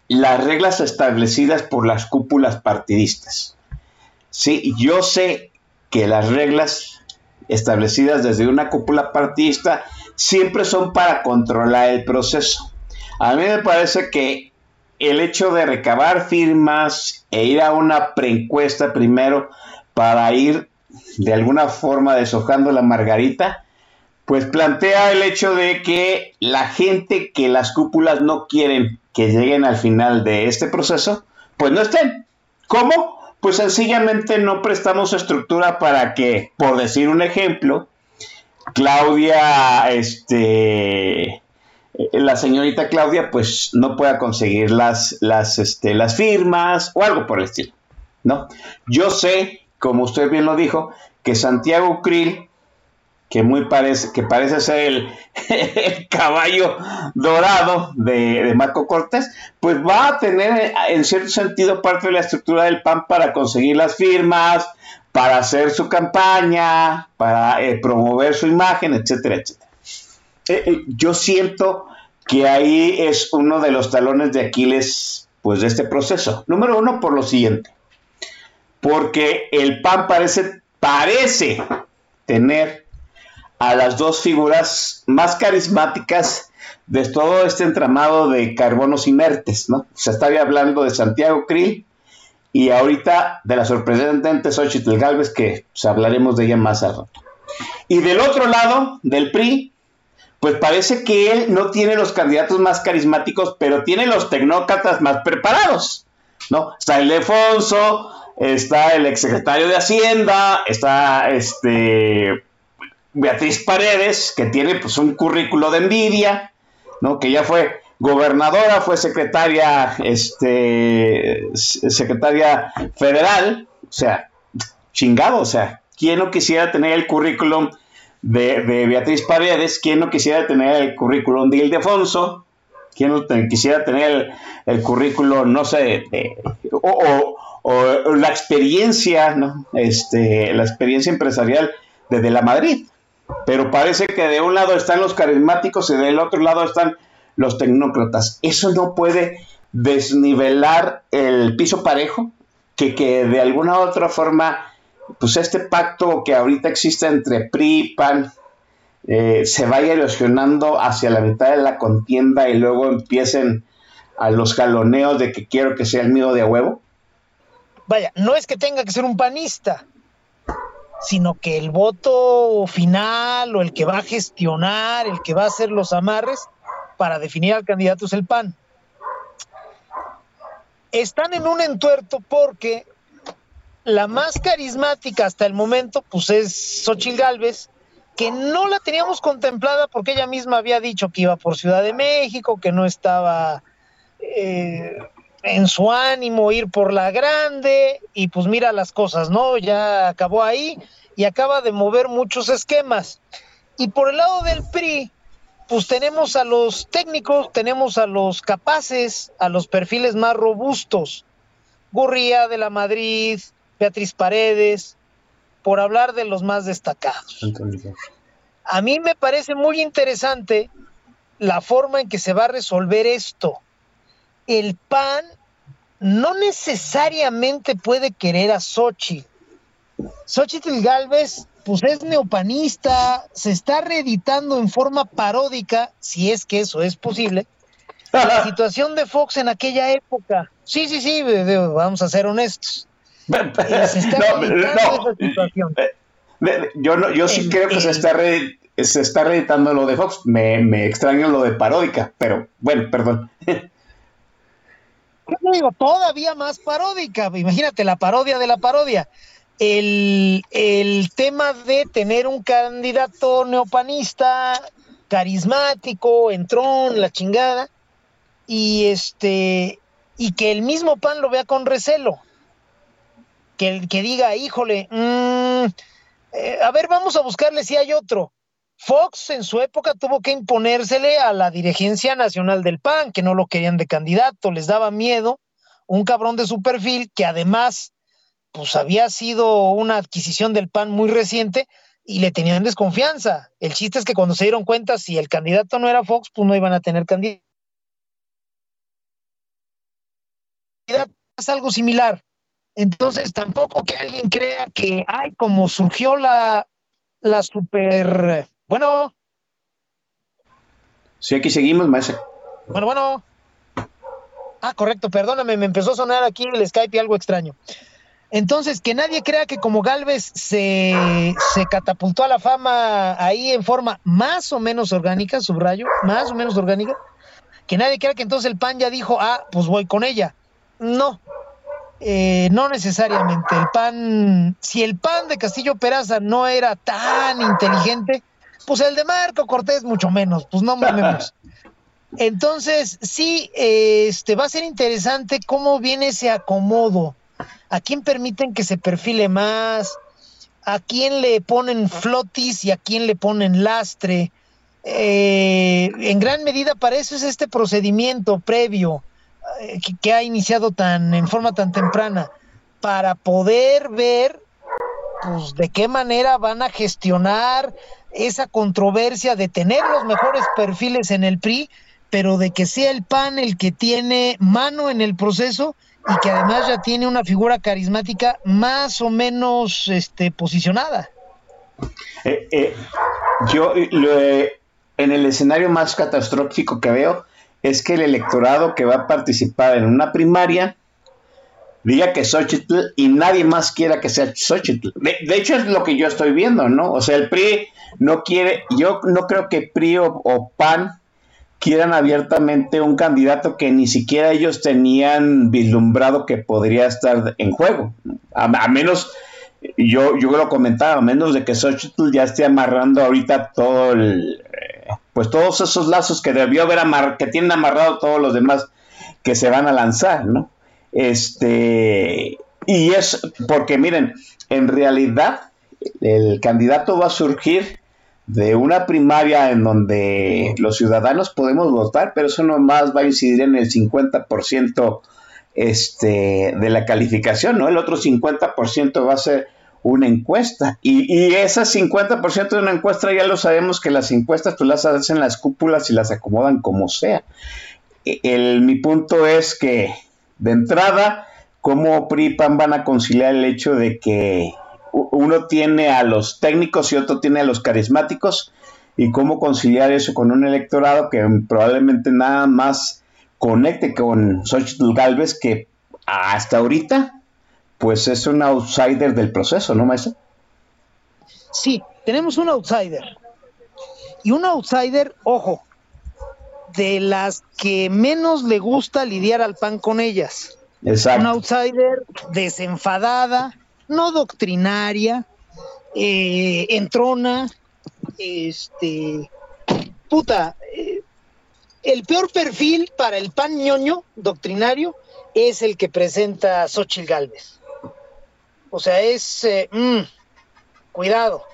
las reglas establecidas por las cúpulas partidistas. Sí, yo sé que las reglas establecidas desde una cúpula partista siempre son para controlar el proceso. A mí me parece que el hecho de recabar firmas e ir a una preencuesta primero para ir de alguna forma deshojando la margarita, pues plantea el hecho de que la gente que las cúpulas no quieren que lleguen al final de este proceso, pues no estén. ¿Cómo? pues sencillamente no prestamos estructura para que, por decir un ejemplo, Claudia, este, la señorita Claudia, pues no pueda conseguir las, las, este, las firmas o algo por el estilo, ¿no? Yo sé, como usted bien lo dijo, que Santiago Krill que muy parece, que parece ser el, caballo dorado de, Marco Cortés, pues va a tener en cierto sentido parte de la estructura del PAN para conseguir las firmas, para hacer su campaña, para eh, promover su imagen, etcétera, etcétera. Eh, yo siento que ahí es uno de los talones de Aquiles pues de este proceso. Número uno, por lo siguiente. Porque el PAN parece, parece tener a las dos figuras más carismáticas de todo este entramado de carbonos inertes, ¿no? Se estaba hablando de Santiago Krill y ahorita de la sorprendente Xochitl Galvez, que pues, hablaremos de ella más al rato. Y del otro lado, del PRI, pues parece que él no tiene los candidatos más carismáticos, pero tiene los tecnócratas más preparados, ¿no? Está el Defonso, está el exsecretario de Hacienda, está este Beatriz Paredes, que tiene pues un currículo de envidia, ¿no? Que ya fue gobernadora, fue secretaria, este, secretaria federal, o sea, chingado, o sea, ¿quién no quisiera tener el currículum de, Beatriz Paredes? ¿Quién no quisiera tener el currículum de Ildefonso? ¿Quién no quisiera tener el, currículum, no sé, o, la experiencia, ¿no? Este, la experiencia empresarial de, de la Madrid? Pero parece que de un lado están los carismáticos y del otro lado están los tecnócratas. Eso no puede desnivelar el piso parejo, que, que de alguna u otra forma, pues este pacto que ahorita existe entre PRI y PAN eh, se vaya erosionando hacia la mitad de la contienda y luego empiecen a los jaloneos de que quiero que sea el mío de huevo? Vaya, no es que tenga que ser un panista, sino que el voto final o el que va a gestionar, el que va a hacer los amarres para definir al candidato es el PAN. Están en un entuerto porque la más carismática hasta el momento, pues es Xochitl Galvez, que no la teníamos contemplada porque ella misma había dicho que iba por Ciudad de México, que no estaba eh, en su ánimo ir por la grande, y pues mira las cosas, ¿no? Ya acabó ahí y acaba de mover muchos esquemas. Y por el lado del PRI, pues tenemos a los técnicos, tenemos a los capaces, a los perfiles más robustos. Gurría de la Madrid, Beatriz Paredes, por hablar de los más destacados. A mí me parece muy interesante la forma en que se va a resolver esto. El PAN no necesariamente puede querer a Xochitl. Xochitl Galvez, pues es neopanista, se está reeditando en forma paródica, si es que eso es posible, la situación de Fox en aquella época. Sí, sí, sí, vamos a ser honestos. Se está no, no, situación. Yo, no, yo sí creo que se está, se está reeditando lo de Fox. Me, me extraño lo de paródica, pero bueno, perdón. digo? Todavía más paródica. Imagínate la parodia de la parodia. El, el tema de tener un candidato neopanista, carismático, entrón, la chingada, y este, y que el mismo PAN lo vea con recelo. Que, que diga, híjole, mmm, a ver, vamos a buscarle si hay otro. Fox en su época tuvo que imponérsele a la dirigencia nacional del PAN, que no lo querían de candidato, les daba miedo, un cabrón de su perfil que además pues había sido una adquisición del PAN muy reciente y le tenían desconfianza. El chiste es que cuando se dieron cuenta si el candidato no era Fox, pues no iban a tener candidato. Es algo similar. Entonces, tampoco que alguien crea que, ay, como surgió la, la super. Bueno. Sí, aquí seguimos, maestro. Bueno, bueno. Ah, correcto, perdóname, me empezó a sonar aquí el Skype y algo extraño. Entonces, que nadie crea que como Galvez se, se catapultó a la fama ahí en forma más o menos orgánica, subrayo, más o menos orgánica, que nadie crea que entonces el PAN ya dijo, ah, pues voy con ella. No, eh, no necesariamente. El PAN, si el PAN de Castillo Peraza no era tan inteligente, pues el de Marco Cortés mucho menos, pues no mamemos. Entonces, sí, este va a ser interesante cómo viene ese acomodo. ¿A quién permiten que se perfile más? ¿A quién le ponen flotis y a quién le ponen lastre? Eh, en gran medida para eso es este procedimiento previo eh, que, ha iniciado tan en forma tan temprana para poder ver pues de qué manera van a gestionar esa controversia de tener los mejores perfiles en el PRI, pero de que sea el PAN el que tiene mano en el proceso y que además ya tiene una figura carismática más o menos este, posicionada. Eh, eh, yo en el escenario más catastrófico que veo es que el electorado que va a participar en una primaria diga que Xochitl y nadie más quiera que sea Xochitl. De, hecho es lo que yo estoy viendo, ¿no? O sea, el PRI no quiere, yo no creo que PRI o, PAN quieran abiertamente un candidato que ni siquiera ellos tenían vislumbrado que podría estar en juego. A, menos, yo, yo lo comentaba, a menos de que Xochitl ya esté amarrando ahorita todo el, pues todos esos lazos que debió haber amarrado, que tienen amarrado todos los demás que se van a lanzar, ¿no? Este, y es porque miren, en realidad el candidato va a surgir de una primaria en donde los ciudadanos podemos votar, pero eso nomás va a incidir en el 50% este, de la calificación, ¿no? El otro 50% va a ser una encuesta. Y, y ese 50% de una encuesta ya lo sabemos que las encuestas tú las hacen las cúpulas y las acomodan como sea. E, el, mi punto es que de entrada, ¿cómo PRIPAN van a conciliar el hecho de que uno tiene a los técnicos y otro tiene a los carismáticos? ¿Y cómo conciliar eso con un electorado que probablemente nada más conecte con Xochitl Galvez que hasta ahorita pues es un outsider del proceso, ¿no, maestro? Sí, tenemos un outsider. Y un outsider, ojo, de las que menos le gusta lidiar al pan con ellas. Exacto. Un outsider desenfadada, no doctrinaria, eh, entrona, este, puta, eh, el peor perfil para el pan ñoño doctrinario es el que presenta Xochitl Galvez. O sea, es, eh, mm, cuidado.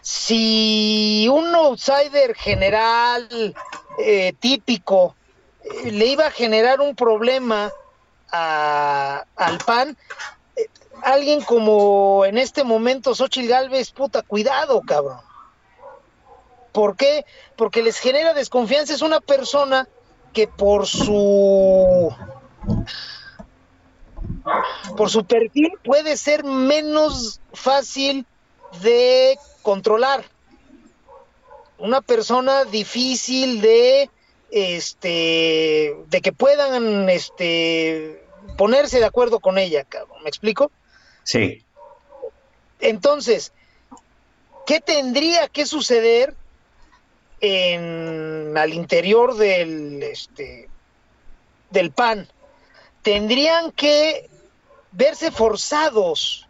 Si un outsider general eh, típico eh, le iba a generar un problema al PAN, alguien como en este momento Xochitl Galvez, puta, cuidado, cabrón. ¿Por qué? Porque les genera desconfianza. Es una persona que por su por su perfil puede ser menos fácil de controlar. Una persona difícil de este de que puedan este ponerse de acuerdo con ella, cabrón. ¿Me explico? Sí. Entonces, ¿qué tendría que suceder en al interior del este del PAN? Tendrían que verse forzados.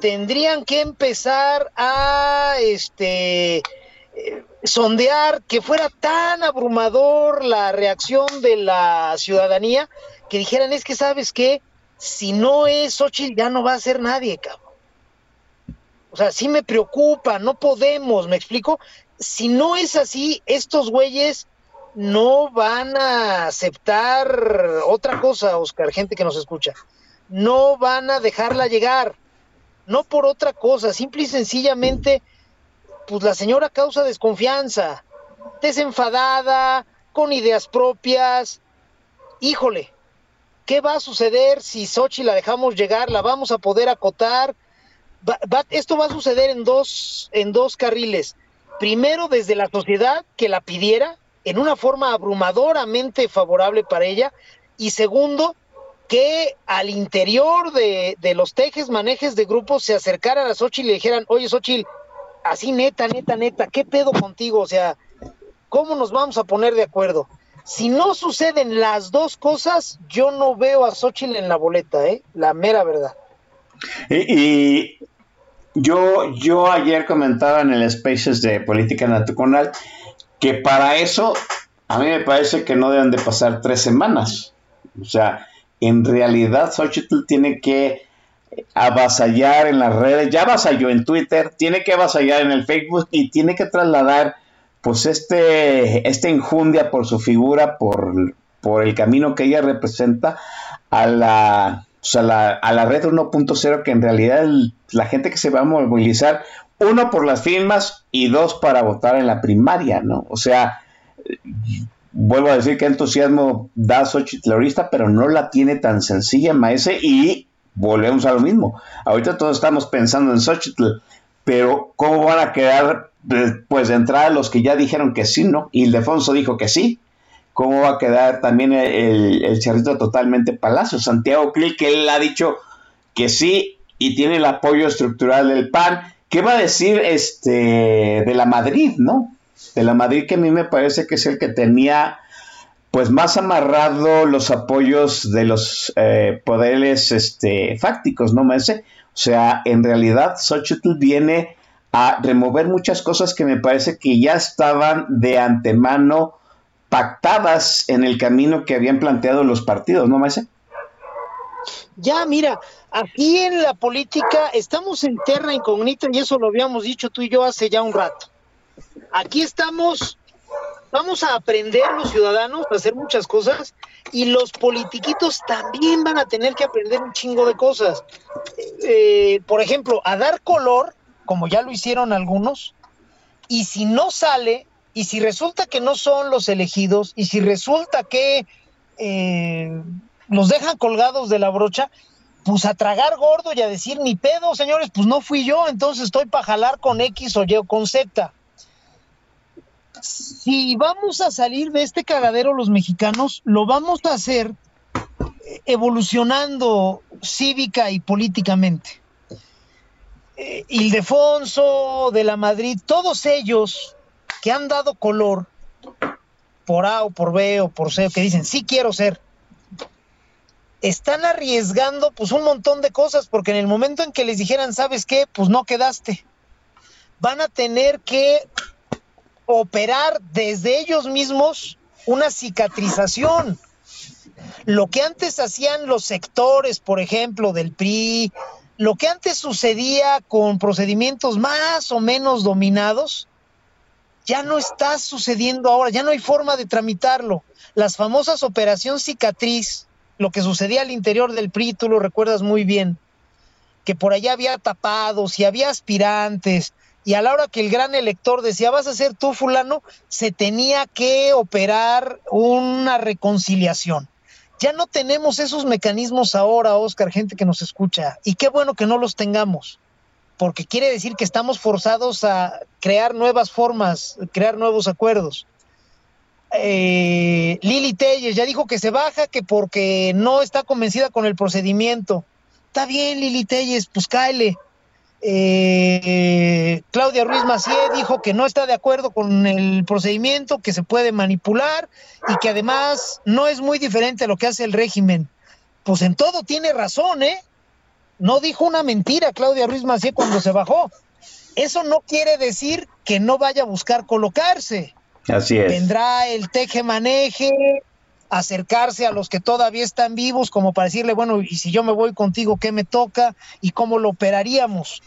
Tendrían que empezar a este eh, sondear que fuera tan abrumador la reacción de la ciudadanía que dijeran es que sabes qué, si no es Xochitl ya no va a ser nadie, cabrón. O sea, sí me preocupa, no podemos, ¿me explico? Si no es así, estos güeyes no van a aceptar otra cosa, Oscar, gente que nos escucha. No van a dejarla llegar. No por otra cosa, simple y sencillamente, pues la señora causa desconfianza, desenfadada, con ideas propias. Híjole, ¿qué va a suceder si Sochi la dejamos llegar? ¿La vamos a poder acotar? Va- va- esto va a suceder en dos, en dos carriles. Primero, desde la sociedad que la pidiera, en una forma abrumadoramente favorable para ella. Y segundo, que al interior de, de los tejes, manejes de grupos se acercaran a Xochitl y le dijeran, oye Xochitl, así neta, neta, neta, ¿qué pedo contigo? O sea, ¿cómo nos vamos a poner de acuerdo? Si no suceden las dos cosas, yo no veo a Xochitl en la boleta, ¿eh? La mera verdad. Y, yo, yo ayer comentaba en el Spaces de Política Nacional que para eso a mí me parece que no deben de pasar tres semanas. O sea, en realidad Xochitl tiene que avasallar en las redes, ya avasalló en Twitter, tiene que avasallar en el Facebook y tiene que trasladar pues este, esta injundia por su figura, por, por el camino que ella representa a la, o sea, la, a la red 1.0 que en realidad el- la gente que se va a movilizar, uno por las firmas y dos para votar en la primaria, ¿no? O sea, vuelvo a decir que entusiasmo da Xochitl ahorita, pero no la tiene tan sencilla, Maese, y volvemos a lo mismo. Ahorita todos estamos pensando en Xochitl, pero ¿cómo van a quedar, pues, de entrada los que ya dijeron que sí, ¿no? Y Ildefonso dijo que sí. ¿Cómo va a quedar también el, cerrito totalmente Palacio? Santiago Clil, que él ha dicho que sí y tiene el apoyo estructural del PAN. ¿Qué va a decir este de la Madrid, no? De la Madrid que a mí me parece que es el que tenía pues más amarrado los apoyos de los eh, poderes este, fácticos, ¿no, Mense? O sea, en realidad Xochitl viene a remover muchas cosas que me parece que ya estaban de antemano pactadas en el camino que habían planteado los partidos, ¿no, Mense? Ya, mira, aquí en la política estamos en terra incógnita y eso lo habíamos dicho tú y yo hace ya un rato. Aquí estamos, vamos a aprender los ciudadanos a hacer muchas cosas y los politiquitos también van a tener que aprender un chingo de cosas. Eh, por ejemplo, a dar color, como ya lo hicieron algunos, y si no sale, y si resulta que no son los elegidos, y si resulta que eh, los dejan colgados de la brocha, pues a tragar gordo y a decir ni pedo, señores, pues no fui yo, entonces estoy para jalar con X o Y o con Z. Si vamos a salir de este cagadero los mexicanos, lo vamos a hacer evolucionando cívica y políticamente. Eh, Ildefonso, de la Madrid, todos ellos que han dado color por A o por B o por C, que dicen sí quiero ser, están arriesgando pues un montón de cosas, porque en el momento en que les dijeran, ¿sabes qué? Pues no quedaste. Van a tener que operar desde ellos mismos una cicatrización. Lo que antes hacían los sectores, por ejemplo, del PRI, lo que antes sucedía con procedimientos más o menos dominados, ya no está sucediendo ahora, ya no hay forma de tramitarlo. Las famosas operación cicatriz, lo que sucedía al interior del PRI, lo recuerdas muy bien, que por allá había tapados y había aspirantes, y a la hora que el gran elector decía, vas a ser tú fulano, se tenía que operar una reconciliación. Ya no tenemos esos mecanismos ahora, Oscar, gente que nos escucha, y qué bueno que no los tengamos, porque quiere decir que estamos forzados a crear nuevas formas, crear nuevos acuerdos eh, Lili Telles ya dijo que se baja, que porque no está convencida con el procedimiento. Está bien, Lili Telles, pues cáele. Eh, Claudia Ruiz Macié dijo que no está de acuerdo con el procedimiento, que se puede manipular y que además no es muy diferente a lo que hace el régimen. Pues en todo tiene razón, ¿eh? No dijo una mentira Claudia Ruiz Macié cuando se bajó. Eso no quiere decir que no vaya a buscar colocarse. Así es. Vendrá el teje-maneje, acercarse a los que todavía están vivos, como para decirle, bueno, y si yo me voy contigo, ¿qué me toca? ¿Y cómo lo operaríamos?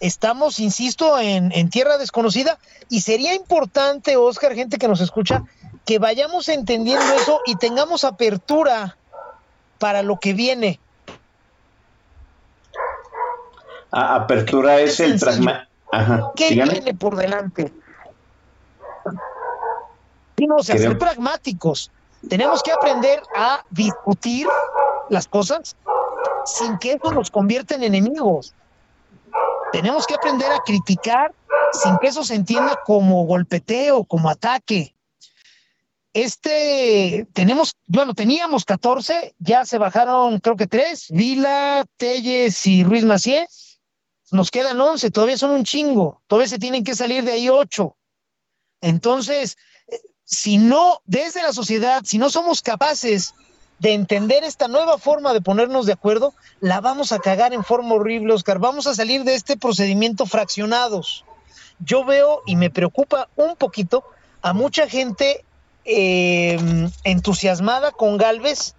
Estamos, insisto, en, en tierra desconocida y sería importante, Oscar, gente que nos escucha, que vayamos entendiendo eso y tengamos apertura para lo que viene. Ah, apertura es el pragma. Ajá. ¿Qué viene por delante? Sí, no, o sea, ser pragmáticos. Tenemos que aprender a discutir las cosas sin que eso nos convierta en enemigos. Tenemos que aprender a criticar sin que eso se entienda como golpeteo, como ataque. Este, tenemos, bueno, teníamos 14, ya se bajaron creo que tres, Vila, Telles y Ruiz Macié. Nos quedan 11, todavía son un chingo, todavía se tienen que salir de ahí 8. Entonces, eh, si no, desde la sociedad, si no somos capaces de entender esta nueva forma de ponernos de acuerdo, la vamos a cagar en forma horrible, Oscar. Vamos a salir de este procedimiento fraccionados. Yo veo y me preocupa un poquito a mucha gente eh, entusiasmada con Galvez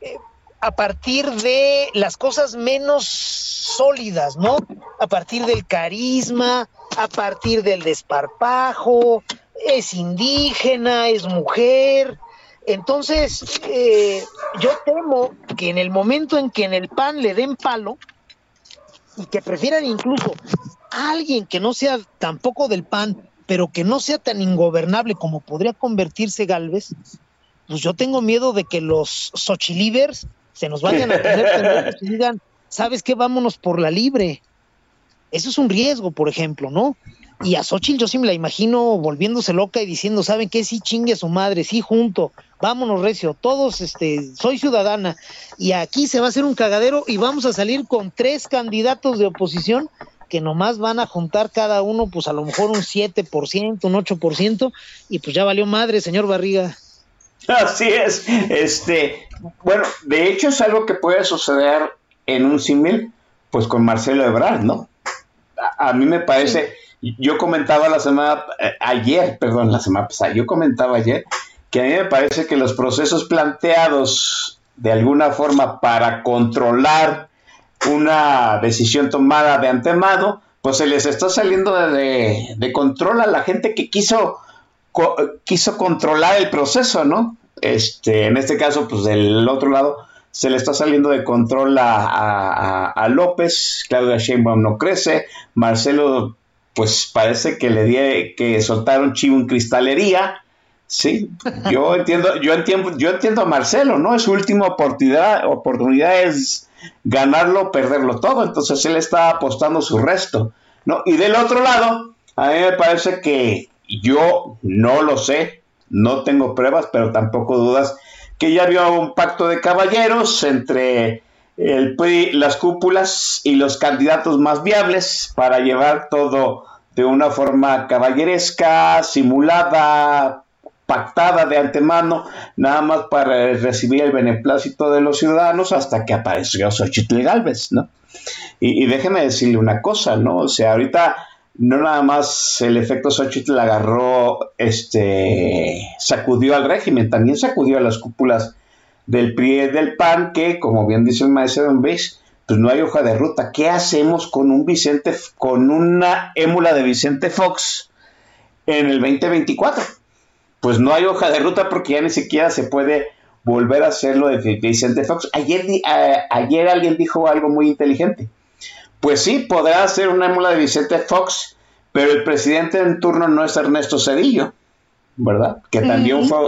eh, a partir de las cosas menos sólidas, ¿no? A partir del carisma, a partir del desparpajo, es indígena, es mujer. Entonces, eh, yo temo que en el momento en que en el PAN le den palo y que prefieran incluso a alguien que no sea tampoco del PAN, pero que no sea tan ingobernable como podría convertirse Galvez, pues yo tengo miedo de que los Xochilivers se nos vayan a poner y digan, ¿sabes qué? Vámonos por la libre. Eso es un riesgo, por ejemplo, ¿no? Y a Xochitl yo sí me la imagino volviéndose loca y diciendo, ¿saben qué? Sí, chingue a su madre, sí, junto, vámonos, Recio, todos, este, soy ciudadana, y aquí se va a hacer un cagadero y vamos a salir con tres candidatos de oposición que nomás van a juntar cada uno, pues a lo mejor un 7%, un 8%, y pues ya valió madre, señor Barriga. Así es. Este, bueno, de hecho es algo que puede suceder en un símil, pues con Marcelo Ebrard, ¿no? A, mí me parece, yo comentaba la semana, eh, ayer, perdón, la semana pasada, yo comentaba ayer que a mí me parece que los procesos planteados de alguna forma para controlar una decisión tomada de antemano, pues se les está saliendo de, de control a la gente que quiso co- quiso controlar el proceso, ¿no? Este, en este caso, pues del otro lado, se le está saliendo de control a, López, Claudia Sheinbaum no crece, Marcelo pues parece que le di que soltaron chivo en cristalería, sí, yo entiendo, yo entiendo, yo entiendo a Marcelo, ¿no? Es su última oportunidad, oportunidad es ganarlo, o perderlo todo, entonces él está apostando su resto, ¿no? Y del otro lado, a mí me parece que yo no lo sé, no tengo pruebas, pero tampoco dudas que ya había un pacto de caballeros entre el las cúpulas y los candidatos más viables para llevar todo de una forma caballeresca, simulada, pactada de antemano, nada más para recibir el beneplácito de los ciudadanos hasta que apareció Xochitl Galvez, ¿no? Y, y déjeme decirle una cosa, ¿no? O sea, ahorita no nada más el efecto Xochitl agarró, este, sacudió al régimen, también sacudió a las cúpulas del PRI del PAN, que, como bien dice el maestro Don pues no hay hoja de ruta. ¿Qué hacemos con un Vicente, con una émula de Vicente Fox en el 2024? Pues no hay hoja de ruta porque ya ni siquiera se puede volver a hacerlo de Vicente Fox. Ayer, ayer alguien dijo algo muy inteligente pues sí, podrá ser una émula de Vicente Fox, pero el presidente en turno no es Ernesto Cedillo, ¿verdad? Que también, fue,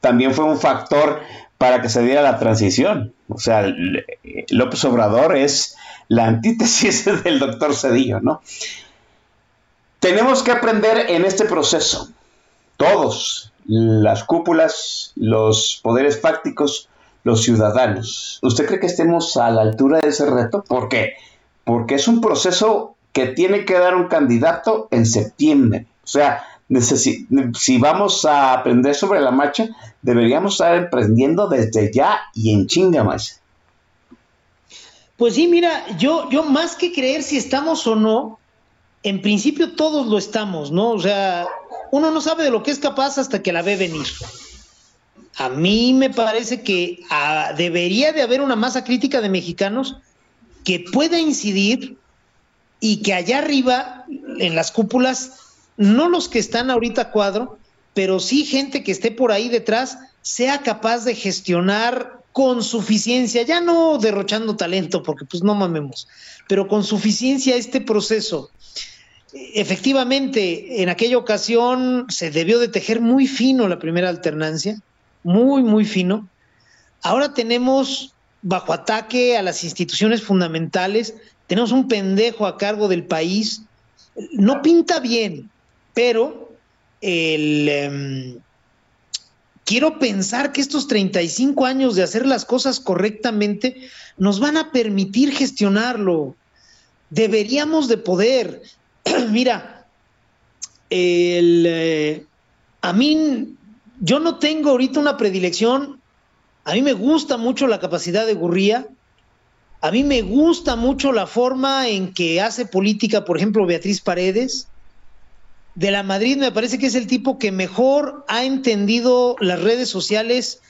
también fue un factor para que se diera la transición. O sea, López Obrador es la antítesis del doctor Cedillo, ¿no? Tenemos que aprender en este proceso, todos, las cúpulas, los poderes fácticos, los ciudadanos. ¿Usted cree que estemos a la altura de ese reto? ¿Por qué? Porque es un proceso que tiene que dar un candidato en septiembre. O sea, si vamos a aprender sobre la marcha, deberíamos estar emprendiendo desde ya y en chinga más. Pues sí, mira, yo, yo más que creer si estamos o no, en principio todos lo estamos, ¿no? O sea, uno no sabe de lo que es capaz hasta que la ve venir. A mí me parece que ah, debería de haber una masa crítica de mexicanos que pueda incidir y que allá arriba, en las cúpulas, no los que están ahorita cuadro, pero sí gente que esté por ahí detrás, sea capaz de gestionar con suficiencia, ya no derrochando talento, porque pues no mamemos, pero con suficiencia este proceso. Efectivamente, en aquella ocasión se debió de tejer muy fino la primera alternancia, muy, muy fino. Ahora tenemos bajo ataque a las instituciones fundamentales, tenemos un pendejo a cargo del país, no pinta bien, pero el, em, quiero pensar que estos 35 años de hacer las cosas correctamente nos van a permitir gestionarlo. Deberíamos de poder. Mira, eh, a mí, yo no tengo ahorita una predilección a mí me gusta mucho la capacidad de Gurría. A mí me gusta mucho la forma en que hace política, por ejemplo, Beatriz Paredes. De la Madrid me parece que es el tipo que mejor ha entendido las redes sociales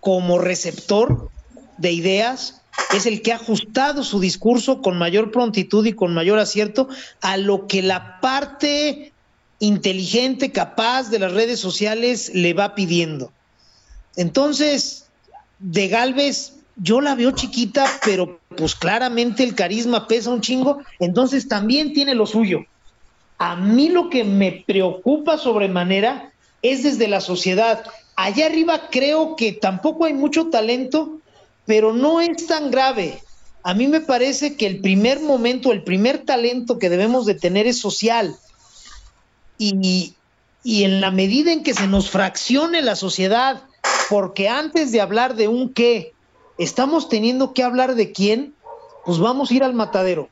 como receptor de ideas, es el que ha ajustado su discurso con mayor prontitud y con mayor acierto a lo que la parte inteligente, capaz de las redes sociales le va pidiendo. Entonces, de Galvez, yo la veo chiquita, pero pues claramente el carisma pesa un chingo, entonces también tiene lo suyo. A mí lo que me preocupa sobremanera es desde la sociedad. Allá arriba creo que tampoco hay mucho talento, pero no es tan grave. A mí me parece que el primer momento, el primer talento que debemos de tener es social. Y, y en la medida en que se nos fraccione la sociedad, porque antes de hablar de un qué, estamos teniendo que hablar de quién, pues vamos a ir al matadero.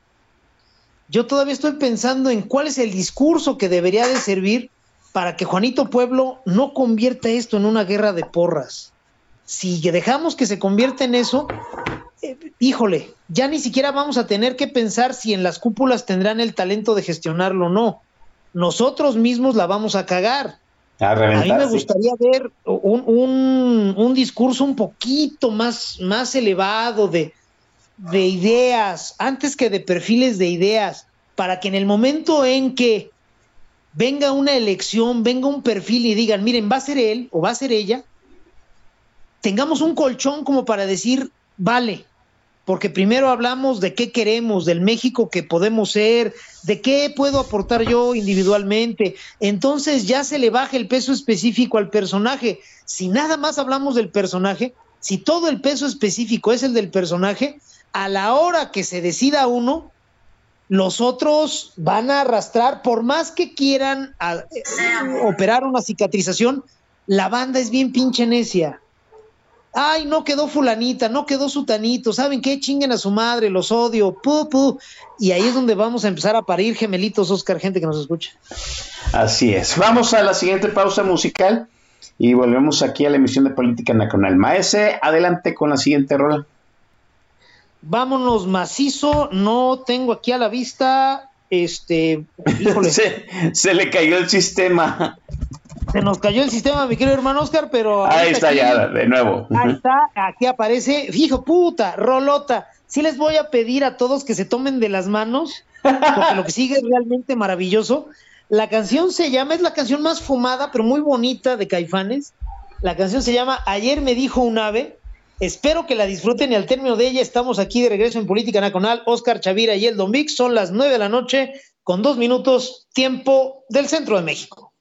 Yo todavía estoy pensando en cuál es el discurso que debería de servir para que Juanito Pueblo no convierta esto en una guerra de porras. Si dejamos que se convierta en eso, eh, híjole, ya ni siquiera vamos a tener que pensar si en las cúpulas tendrán el talento de gestionarlo o no. Nosotros mismos la vamos a cagar. A, mí me gustaría ver un, discurso un poquito más, más elevado de, de ideas, antes que de perfiles de ideas, para que en el momento en que venga una elección, venga un perfil y digan, miren, va a ser él o va a ser ella, tengamos un colchón como para decir, vale, porque primero hablamos de qué queremos, del México que podemos ser, de qué puedo aportar yo individualmente. Entonces ya se le baja el peso específico al personaje. Si nada más hablamos del personaje, si todo el peso específico es el del personaje, a la hora que se decida uno, los otros van a arrastrar, por más que quieran eh, operar una cicatrización, la banda es bien pinche necia. Ay, no quedó fulanita, no quedó sutanito, ¿saben qué? Chinguen a su madre, los odio, pu, pu. Y ahí es donde vamos a empezar a parir gemelitos, Oscar, gente que nos escucha. Así es. Vamos a la siguiente pausa musical y volvemos aquí a la emisión de Política Nacional. Maese, adelante con la siguiente rola. Vámonos macizo, no tengo aquí a la vista, este, híjole. se, se le cayó el sistema. Se nos cayó el sistema, mi querido hermano Oscar, pero. Ahí está aquí- ya, de nuevo. Ahí está, aquí aparece. Hijo puta, rolota. Sí les voy a pedir a todos que se tomen de las manos, porque lo que sigue es realmente maravilloso. La canción se llama, es la canción más fumada, pero muy bonita de Caifanes. La canción se llama Ayer me dijo un ave. Espero que la disfruten y al término de ella estamos aquí de regreso en Política Nacional. Oscar Chavira y el Don Vic. Son las nueve de la noche con dos minutos tiempo del centro de México.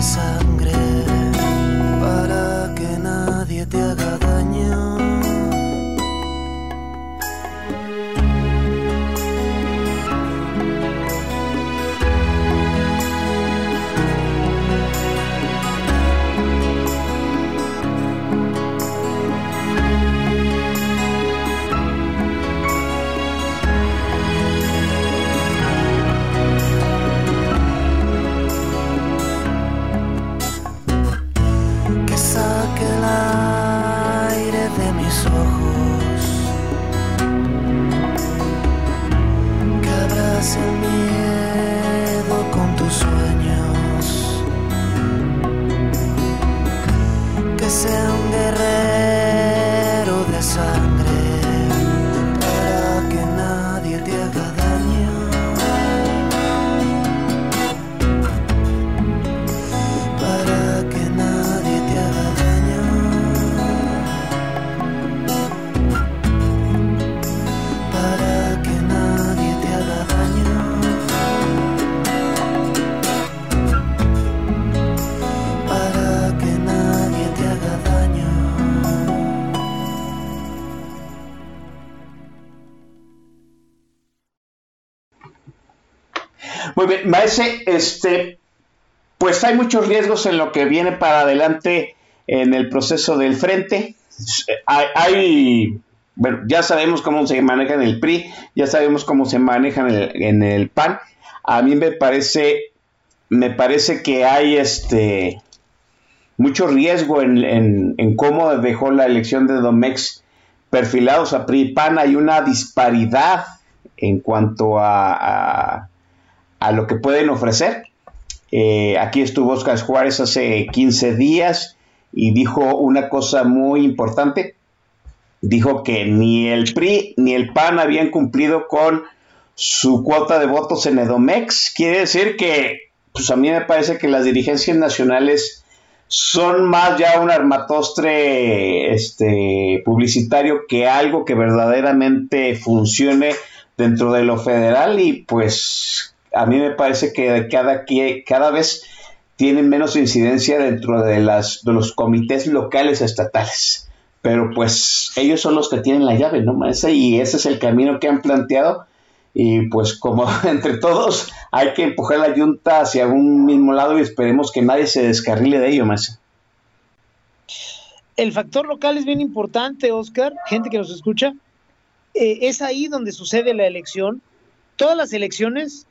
Guerrero de Maese, este, pues hay muchos riesgos en lo que viene para adelante en el proceso del frente. Hay, bueno, ya sabemos cómo se maneja en el PRI, ya sabemos cómo se maneja en el, en el PAN. A mí me parece, me parece que hay este mucho riesgo en, en- cómo dejó la elección de Domex perfilados a PRI y PAN. Hay una disparidad en cuanto a- a lo que pueden ofrecer. Eh, aquí estuvo Oscar Juárez hace 15 días y dijo una cosa muy importante. Dijo que ni el PRI ni el PAN habían cumplido con su cuota de votos en Edomex. Quiere decir que, pues a mí me parece que las dirigencias nacionales son más ya un armatostre este, publicitario que algo que verdaderamente funcione dentro de lo federal y pues a mí me parece que cada, cada vez tienen menos incidencia dentro de, las, de los comités locales estatales. Pero pues ellos son los que tienen la llave, ¿no, maestra? Y ese es el camino que han planteado. Y pues como entre todos hay que empujar la yunta hacia un mismo lado y esperemos que nadie se descarrile de ello, maestra. El factor local es bien importante, Oscar, gente que nos escucha. Eh, es ahí donde sucede la elección. Todas las elecciones,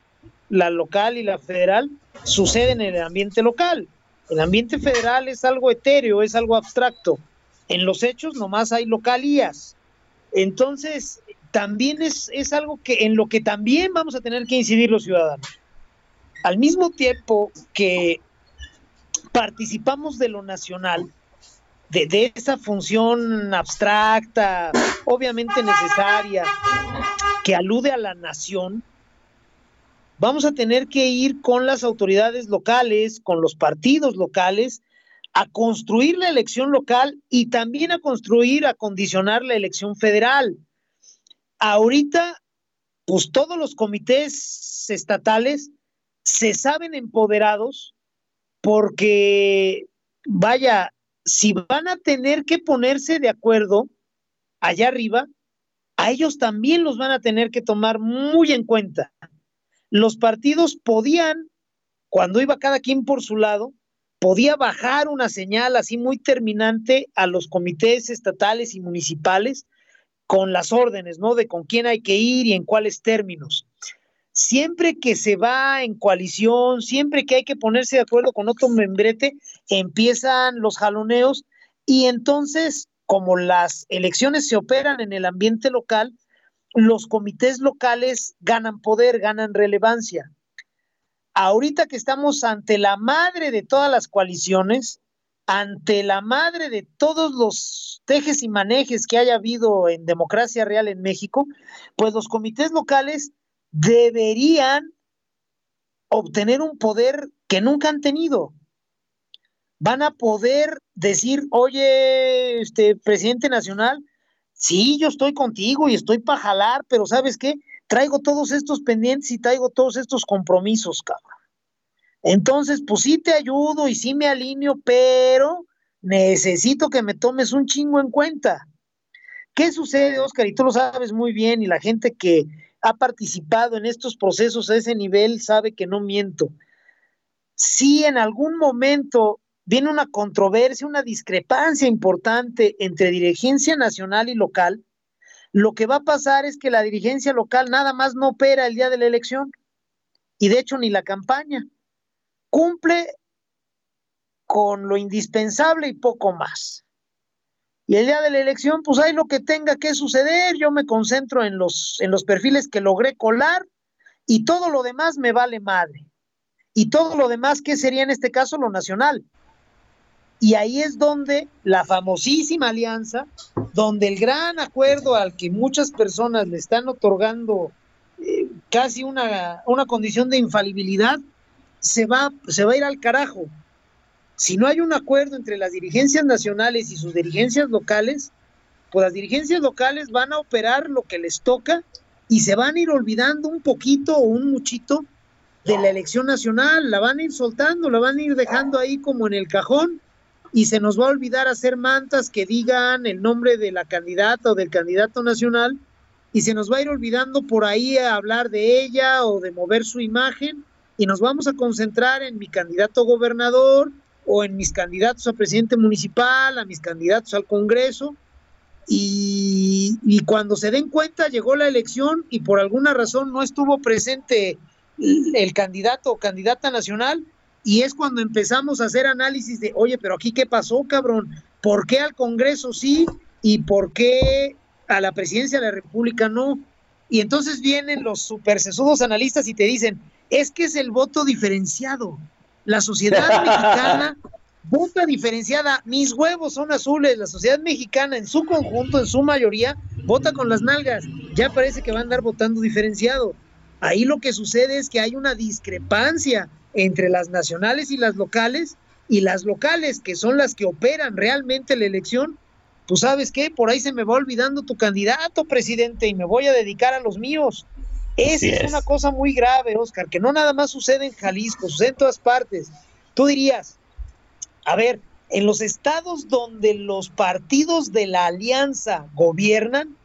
la local y la federal, suceden en el ambiente local. El ambiente federal es algo etéreo, es algo abstracto. En los hechos nomás hay localías. Entonces, también es, es algo que en lo que también vamos a tener que incidir los ciudadanos. Al mismo tiempo que participamos de lo nacional, de, de esa función abstracta, obviamente necesaria, que alude a la nación, vamos a tener que ir con las autoridades locales, con los partidos locales, a construir la elección local y también a construir, a condicionar la elección federal. Ahorita, pues todos los comités estatales se saben empoderados porque, vaya, si van a tener que ponerse de acuerdo allá arriba, a ellos también los van a tener que tomar muy en cuenta. Los partidos podían, cuando iba cada quien por su lado, podía bajar una señal así muy terminante a los comités estatales y municipales con las órdenes, ¿no? De con quién hay que ir y en cuáles términos. Siempre que se va en coalición, siempre que hay que ponerse de acuerdo con otro membrete, empiezan los jaloneos y entonces, como las elecciones se operan en el ambiente local, los comités locales ganan poder, ganan relevancia. Ahorita que estamos ante la madre de todas las coaliciones, ante la madre de todos los tejes y manejes que haya habido en democracia real en México, pues los comités locales deberían obtener un poder que nunca han tenido. Van a poder decir, oye, este presidente nacional, sí, yo estoy contigo y estoy para jalar, pero ¿sabes qué? Traigo todos estos pendientes y traigo todos estos compromisos, cabrón. Entonces, pues sí te ayudo y sí me alineo, pero necesito que me tomes un chingo en cuenta. ¿Qué sucede, Oscar? Y tú lo sabes muy bien, y la gente que ha participado en estos procesos a ese nivel sabe que no miento. Si en algún momento viene una controversia, una discrepancia importante entre dirigencia nacional y local, lo que va a pasar es que la dirigencia local nada más no opera el día de la elección, y de hecho ni la campaña. Cumple con lo indispensable y poco más. Y el día de la elección, pues hay lo que tenga que suceder, yo me concentro en los, en los perfiles que logré colar y todo lo demás me vale madre. Y todo lo demás, ¿qué sería en este caso lo nacional? Y ahí es donde la famosísima alianza, donde el gran acuerdo al que muchas personas le están otorgando eh, casi una, una condición de infalibilidad, se va, se va a ir al carajo. Si no hay un acuerdo entre las dirigencias nacionales y sus dirigencias locales, pues las dirigencias locales van a operar lo que les toca y se van a ir olvidando un poquito o un muchito de la elección nacional, la van a ir soltando, la van a ir dejando ahí como en el cajón y se nos va a olvidar hacer mantas que digan el nombre de la candidata o del candidato nacional y se nos va a ir olvidando por ahí a hablar de ella o de mover su imagen y nos vamos a concentrar en mi candidato gobernador o en mis candidatos a presidente municipal, a mis candidatos al Congreso, y, cuando se den cuenta llegó la elección y por alguna razón no estuvo presente el candidato o candidata nacional, y es cuando empezamos a hacer análisis de, oye, pero aquí qué pasó, cabrón, ¿por qué al Congreso sí y por qué a la presidencia de la República no? Y entonces vienen los supersesudos analistas y te dicen, es que es el voto diferenciado. La sociedad mexicana vota diferenciada. Mis huevos son azules. La sociedad mexicana en su conjunto, en su mayoría, vota con las nalgas. Ya parece que va a andar votando diferenciado. Ahí lo que sucede es que hay una discrepancia entre las nacionales y las locales, y las locales, que son las que operan realmente la elección, pues sabes qué, por ahí se me va olvidando tu candidato, presidente, y me voy a dedicar a los míos. Esa es. es. una cosa muy grave, Oscar, que no nada más sucede en Jalisco, sucede en todas partes. Tú dirías, a ver, en los estados donde los partidos de la alianza gobiernan,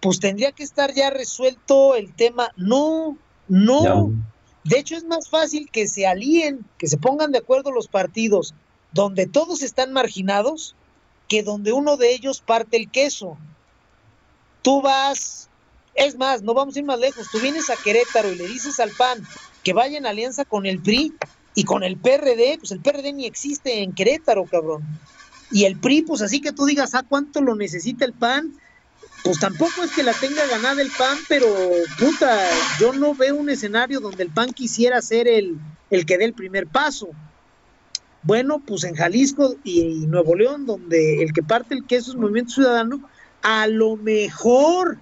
pues tendría que estar ya resuelto el tema. No, no. No. De hecho, es más fácil que se alíen, que se pongan de acuerdo los partidos donde todos están marginados, que donde uno de ellos parte el queso. Tú vas, es más, no vamos a ir más lejos, tú vienes a Querétaro y le dices al PAN que vaya en alianza con el PRI y con el PRD, pues el PRD ni existe en Querétaro, cabrón. Y el PRI, pues así que tú digas, ¿a cuánto lo necesita el PAN? Pues tampoco es que la tenga ganada el PAN, pero puta, yo no veo un escenario donde el PAN quisiera ser el, el que dé el primer paso. Bueno, pues en Jalisco y, y Nuevo León, donde el que parte el queso es Movimiento Ciudadano, a lo mejor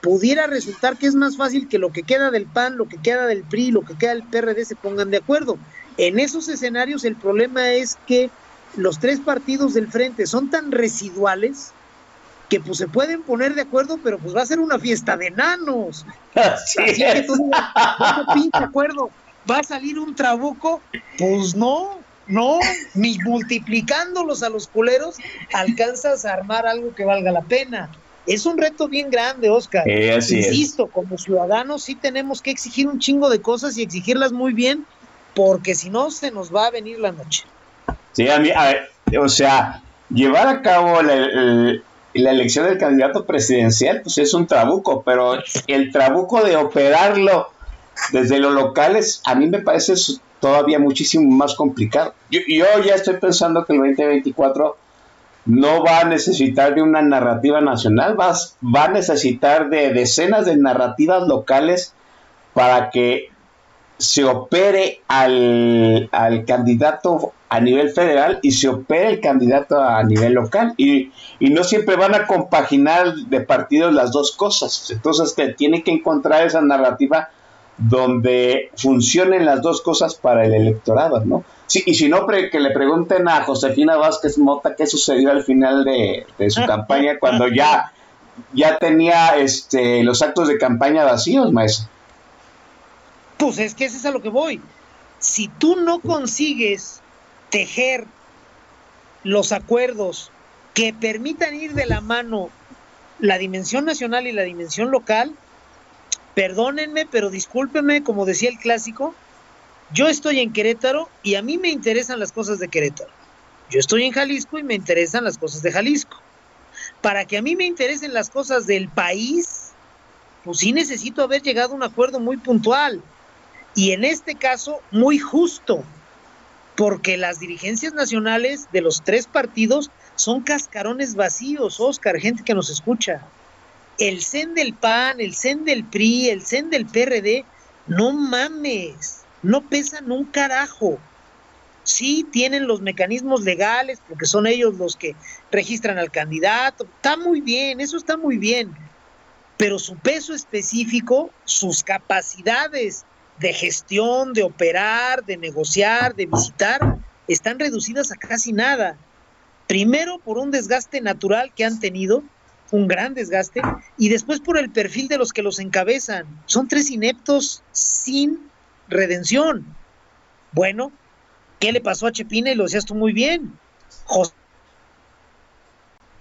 pudiera resultar que es más fácil que lo que queda del PAN, lo que queda del PRI, lo que queda del PRD se pongan de acuerdo. En esos escenarios el problema es que los tres partidos del frente son tan residuales que pues se pueden poner de acuerdo, pero pues va a ser una fiesta de enanos. Así Así que es. tú digas, "¿Cómo pinche acuerdo, va a salir un trabuco, pues no, no, ni multiplicándolos a los culeros alcanzas a armar algo que valga la pena. Es un reto bien grande, Oscar. Eh, así es. Insisto, como ciudadanos sí tenemos que exigir un chingo de cosas y exigirlas muy bien, porque si no se nos va a venir la noche. Sí, a mí, a ver, o sea, llevar a cabo el- la elección del candidato presidencial, pues es un trabuco, pero el trabuco de operarlo desde los locales, a mí me parece todavía muchísimo más complicado. Yo, ya estoy pensando que el 2024 no va a necesitar de una narrativa nacional, va, va a necesitar de decenas de narrativas locales para que se opere al, al candidato a nivel federal y se opere el candidato a nivel local. Y, y no siempre van a compaginar de partidos las dos cosas. Entonces te tiene que encontrar esa narrativa donde funcionen las dos cosas para el electorado, ¿no? Sí, y si no, que le pregunten a Josefina Vázquez Mota qué sucedió al final de, de su campaña cuando ya, ya tenía este, los actos de campaña vacíos, maestro. Pues es que ese es a lo que voy. Si tú no consigues tejer los acuerdos que permitan ir de la mano la dimensión nacional y la dimensión local, perdónenme, pero discúlpenme, como decía el clásico, yo estoy en Querétaro y a mí me interesan las cosas de Querétaro. Yo estoy en Jalisco y me interesan las cosas de Jalisco. Para que a mí me interesen las cosas del país, pues sí necesito haber llegado a un acuerdo muy puntual y en este caso muy justo, porque las dirigencias nacionales de los tres partidos son cascarones vacíos, Oscar, gente que nos escucha. El CEN del PAN, el CEN del PRI, el CEN del PRD, no mames, no pesan un carajo. Sí tienen los mecanismos legales, porque son ellos los que registran al candidato. Está muy bien, eso está muy bien. Pero su peso específico, sus capacidades de gestión, de operar, de negociar, de visitar, están reducidas a casi nada. Primero por un desgaste natural que han tenido, un gran desgaste, y después por el perfil de los que los encabezan. Son tres ineptos sin redención. Bueno, ¿qué le pasó a Chepina? Y lo decías tú muy bien. José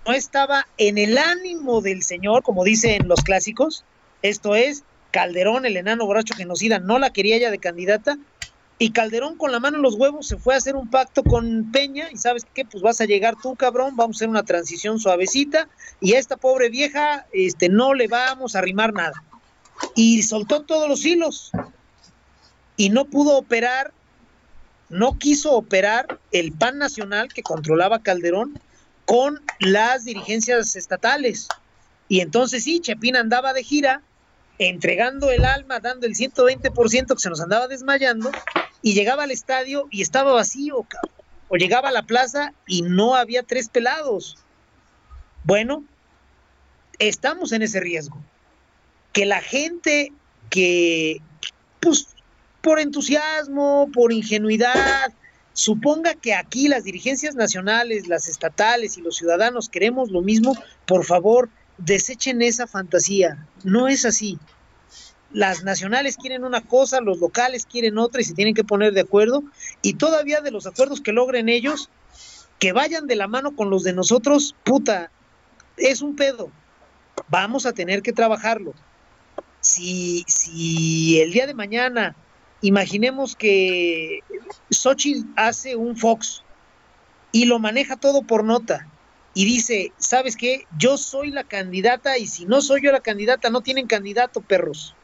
no estaba en el ánimo del señor, como dicen los clásicos, esto es, Calderón, el enano borracho genocida, no la quería ya de candidata, Y Calderón con la mano en los huevos se fue a hacer un pacto con Peña y sabes qué, pues vas a llegar tú, cabrón, vamos a hacer una transición suavecita y a esta pobre vieja este, no le vamos a arrimar nada. Y soltó todos los hilos y no pudo operar, no quiso operar el PAN nacional que controlaba Calderón con las dirigencias estatales. Y entonces sí, Chepín andaba de gira entregando el alma, dando el 120% que se nos andaba desmayando, y llegaba al estadio y estaba vacío, o llegaba a la plaza y no había tres pelados. Bueno, estamos en ese riesgo. Que la gente que, pues, por entusiasmo, por ingenuidad, suponga que aquí las dirigencias nacionales, las estatales y los ciudadanos queremos lo mismo, por favor, desechen esa fantasía. No es así. Las nacionales quieren una cosa, los locales quieren otra y se tienen que poner de acuerdo. Y todavía de los acuerdos que logren ellos, que vayan de la mano con los de nosotros, puta, es un pedo. Vamos a tener que trabajarlo. Si, si el día de mañana, imaginemos que Xochitl hace un Fox y lo maneja todo por nota y dice, ¿sabes qué? Yo soy la candidata y si no soy yo la candidata, no tienen candidato, perros.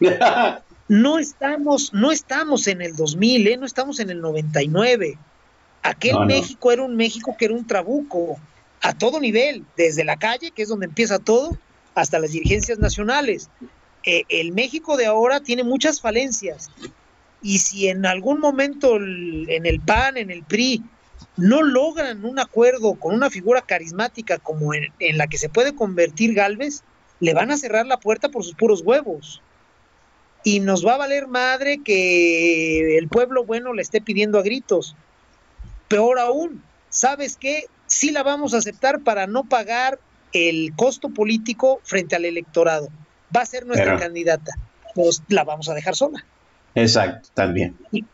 No estamos, no estamos en el 2000, ¿eh? no estamos en el 99. Aquel No, no. México era un México que era un trabuco, a todo nivel, desde la calle, que es donde empieza todo, hasta las dirigencias nacionales. Eh, el México de ahora tiene muchas falencias. Y si en algún momento el- en el PAN, en el PRI, no logran un acuerdo con una figura carismática como en, en la que se puede convertir Galvez, le van a cerrar la puerta por sus puros huevos. Y nos va a valer madre que el pueblo bueno le esté pidiendo a gritos. Peor aún, ¿sabes qué? Sí la vamos a aceptar para no pagar el costo político frente al electorado. Va a ser nuestra Pero- candidata. Pues la vamos a dejar sola Exacto, también. y,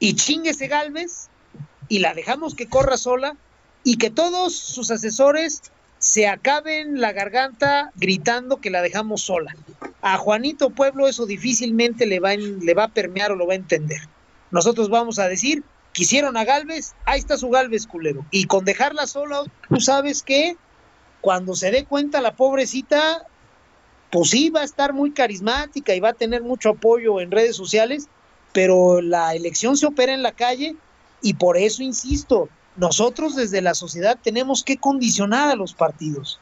y chinguese Galvez y la dejamos que corra sola y que todos sus asesores se acaben la garganta gritando que la dejamos sola. A Juanito Pueblo eso difícilmente le va, en- le va a permear o lo va a entender. Nosotros vamos a decir, quisieron a Galvez, ahí está su Galvez culero. Y con dejarla sola, tú sabes que cuando se dé cuenta la pobrecita, pues sí va a estar muy carismática y va a tener mucho apoyo en redes sociales, pero la elección se opera en la calle y por eso insisto, nosotros desde la sociedad tenemos que condicionar a los partidos.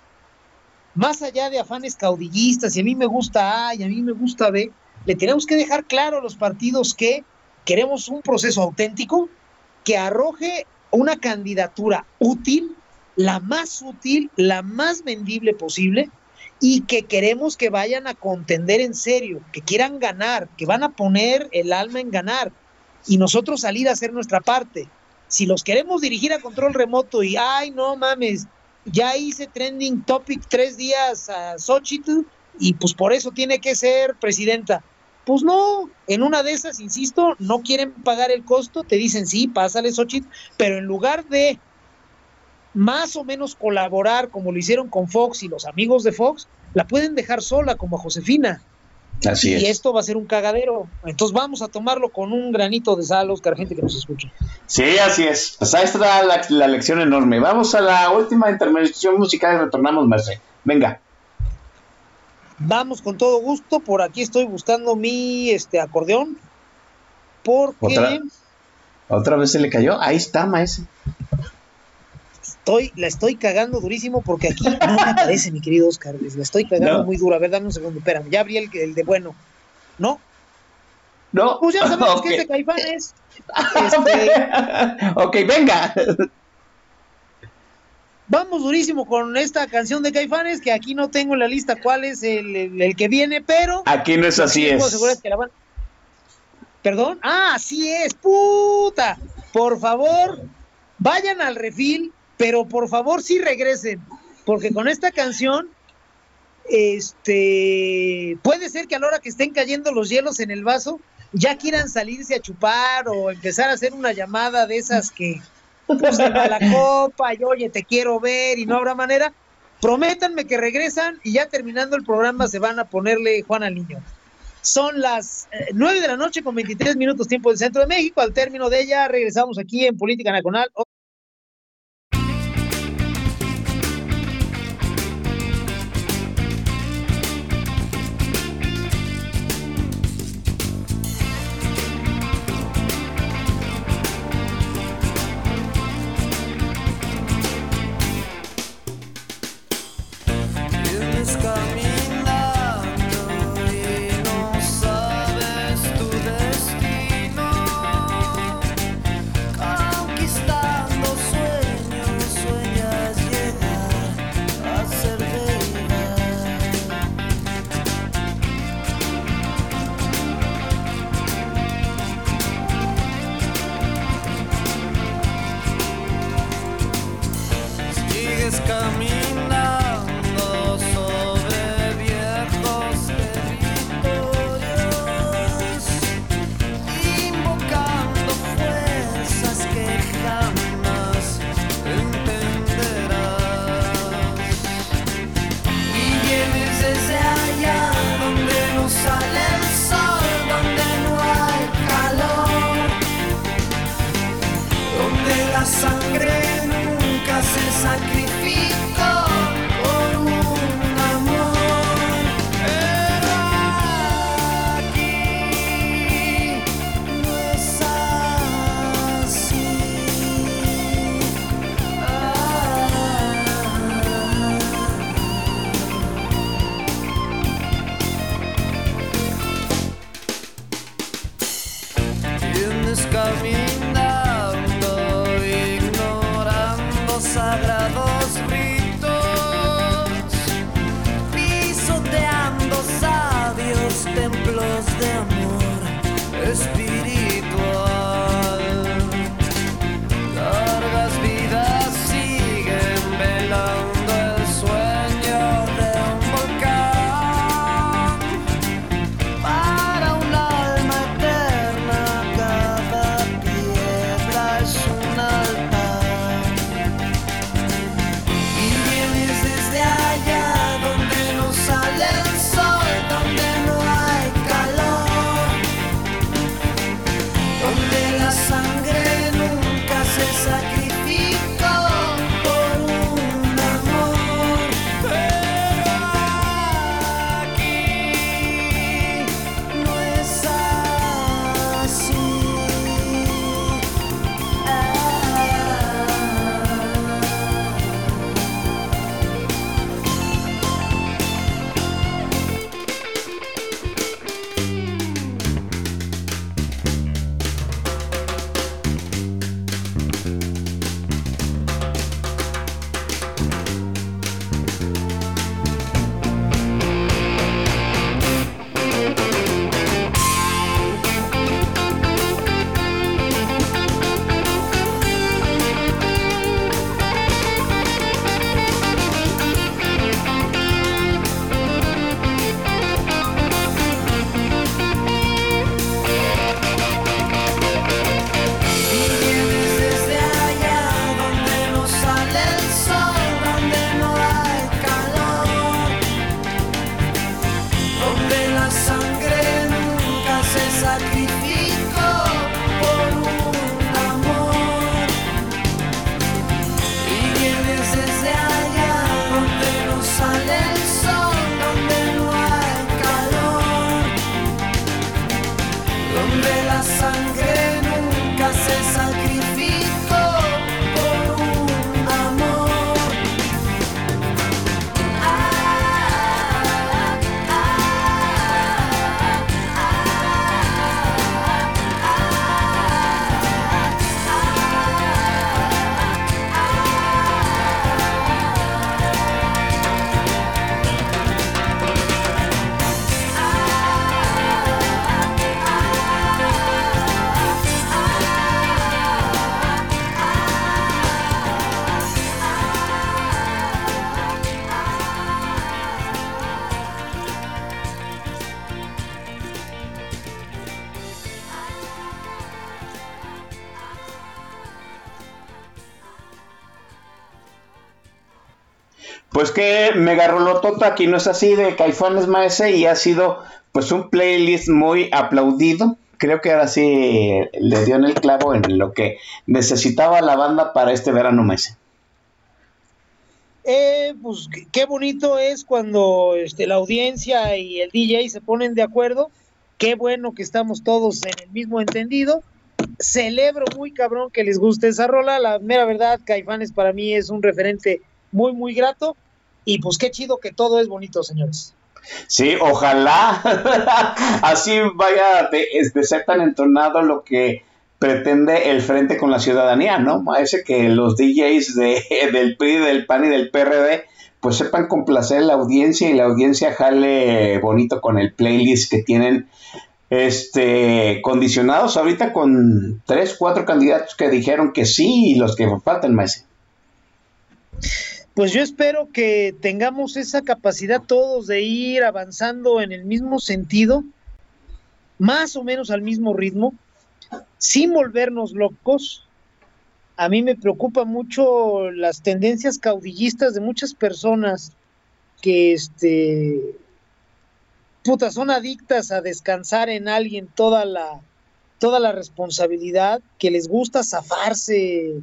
Más allá de afanes caudillistas, y a mí me gusta A y a mí me gusta B, le tenemos que dejar claro a los partidos que queremos un proceso auténtico que arroje una candidatura útil, la más útil, la más vendible posible, y que queremos que vayan a contender en serio, que quieran ganar, que van a poner el alma en ganar y nosotros salir a hacer nuestra parte. Si los queremos dirigir a control remoto y, ay, no mames, ya hice trending topic tres días a Xochitl y pues por eso tiene que ser presidenta. Pues no, en una de esas, insisto, no quieren pagar el costo, te dicen sí, pásale Xochitl, pero en lugar de más o menos colaborar como lo hicieron con Fox y los amigos de Fox, la pueden dejar sola como a Josefina. Así y es. esto va a ser un cagadero. Entonces vamos a tomarlo con un granito de sal, Oscar, gente que nos escucha. Sí, así es. Pues ahí está la, la lección enorme. Vamos a la última intervención musical y retornamos, Merce. Venga. Vamos con todo gusto. Por aquí estoy buscando mi este acordeón. Porque ¿Otra? ¿Otra vez se le cayó? Ahí está, maese. Estoy, la estoy cagando durísimo porque aquí no me aparece, mi querido Oscar. La estoy cagando No. muy duro. A ver, dame un segundo, espérame. Ya abrí el, el de bueno. No, No. pues ya sabemos que es de Caifanes. Este, ok, venga. Vamos durísimo con esta canción de Caifanes, que aquí no tengo en la lista cuál es el, el- el que viene, pero Aquí no es así es. asegurar que la van- ¿Perdón? Ah, así es, puta. Por favor, vayan al refil, pero por favor sí regresen, porque con esta canción, este, puede ser que a la hora que estén cayendo los hielos en el vaso, ya quieran salirse a chupar o empezar a hacer una llamada de esas que, de mala copa, y oye, te quiero ver y no habrá manera. Prométanme que regresan y ya terminando el programa se van a ponerle Juan al niño. Son las eh, 9 de la noche con 23 minutos tiempo del centro de México. Al término de ella regresamos aquí en Política Nacional. Mega rolotota aquí no es así de Caifanes Maese y ha sido pues un playlist muy aplaudido. Creo que ahora sí le dio en el clavo en lo que necesitaba la banda para este verano mes. Eh, pues qué bonito es cuando este, la audiencia y el DJ se ponen de acuerdo. Qué bueno que estamos todos en el mismo entendido. Celebro muy cabrón que les guste esa rola. La mera verdad, Caifanes para mí es un referente muy, muy grato. Y pues qué chido que todo es bonito, señores. Sí, ojalá así vaya de, de ser tan entonado lo que pretende el frente con la ciudadanía, ¿no? Ese que los DJs de, del PRI, del PAN y del PRD pues sepan complacer la audiencia y la audiencia jale bonito con el playlist que tienen este condicionados ahorita con tres, cuatro candidatos que dijeron que sí y los que faltan más. Pues yo espero que tengamos esa capacidad todos de ir avanzando en el mismo sentido, más o menos al mismo ritmo, sin volvernos locos. A mí me preocupa mucho las tendencias caudillistas de muchas personas que este puta son adictas a descansar en alguien toda la toda la responsabilidad, que les gusta zafarse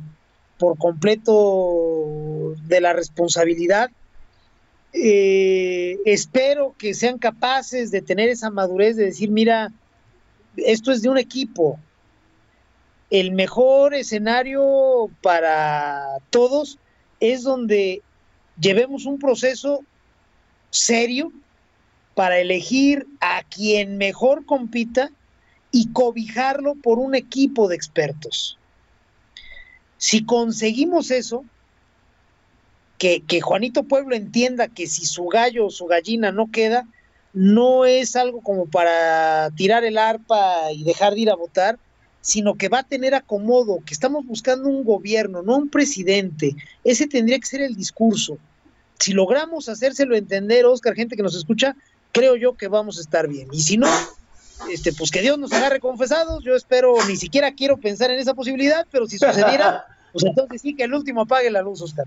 por completo de la responsabilidad. Eh, espero que sean capaces de tener esa madurez de decir, mira, esto es de un equipo. El mejor escenario para todos es donde llevemos un proceso serio para elegir a quien mejor compita y cobijarlo por un equipo de expertos. Si conseguimos eso, que, que, Juanito Pueblo entienda que si su gallo o su gallina no queda, no es algo como para tirar el arpa y dejar de ir a votar, sino que va a tener acomodo, que estamos buscando un gobierno, no un presidente. Ese tendría que ser el discurso. Si logramos hacérselo entender, Oscar, gente que nos escucha, creo yo que vamos a estar bien. Y si no, este, pues que Dios nos agarre confesados. Yo espero, ni siquiera quiero pensar en esa posibilidad, pero si sucediera, pues entonces sí que el último apague la luz, Oscar.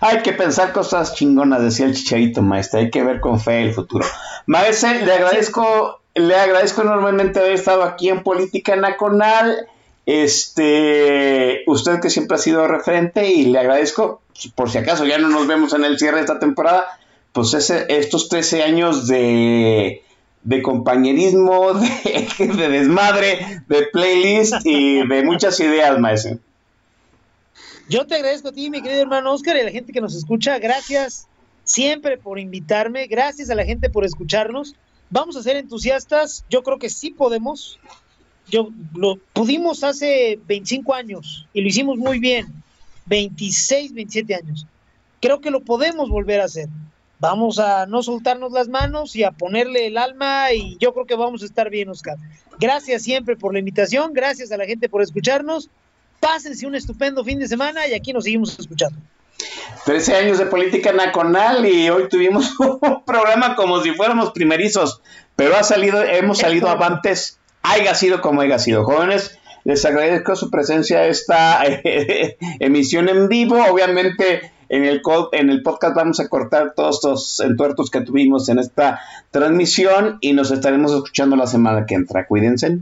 Hay que pensar cosas chingonas, decía el chicharito, maestro. Hay que ver con fe el futuro. Maestro, le agradezco, le agradezco enormemente haber estado aquí en Política Nacional. Este, usted que siempre ha sido referente y le agradezco, por si acaso ya no nos vemos en el cierre de esta temporada, pues ese, estos 13 años de, de compañerismo, de, de, desmadre, de playlist y de muchas ideas, maestro. Yo te agradezco a ti, mi querido hermano Oscar, y a la gente que nos escucha. Gracias siempre por invitarme. Gracias a la gente por escucharnos. Vamos a ser entusiastas. Yo creo que sí podemos. Yo lo pudimos hace 25 años y lo hicimos muy bien. 26, 27 años. Creo que lo podemos volver a hacer. Vamos a no soltarnos las manos y a ponerle el alma y yo creo que vamos a estar bien, Oscar. Gracias siempre por la invitación, gracias a la gente por escucharnos. Pásense un estupendo fin de semana y aquí nos seguimos escuchando. 13 años de política nacional y hoy tuvimos un programa como si fuéramos primerizos, pero ha salido, hemos salido avantes, haya sido como haya sido. Jóvenes, les agradezco su presencia a esta eh, emisión en vivo. Obviamente en el, en el podcast vamos a cortar todos los entuertos que tuvimos en esta transmisión y nos estaremos escuchando la semana que entra. Cuídense.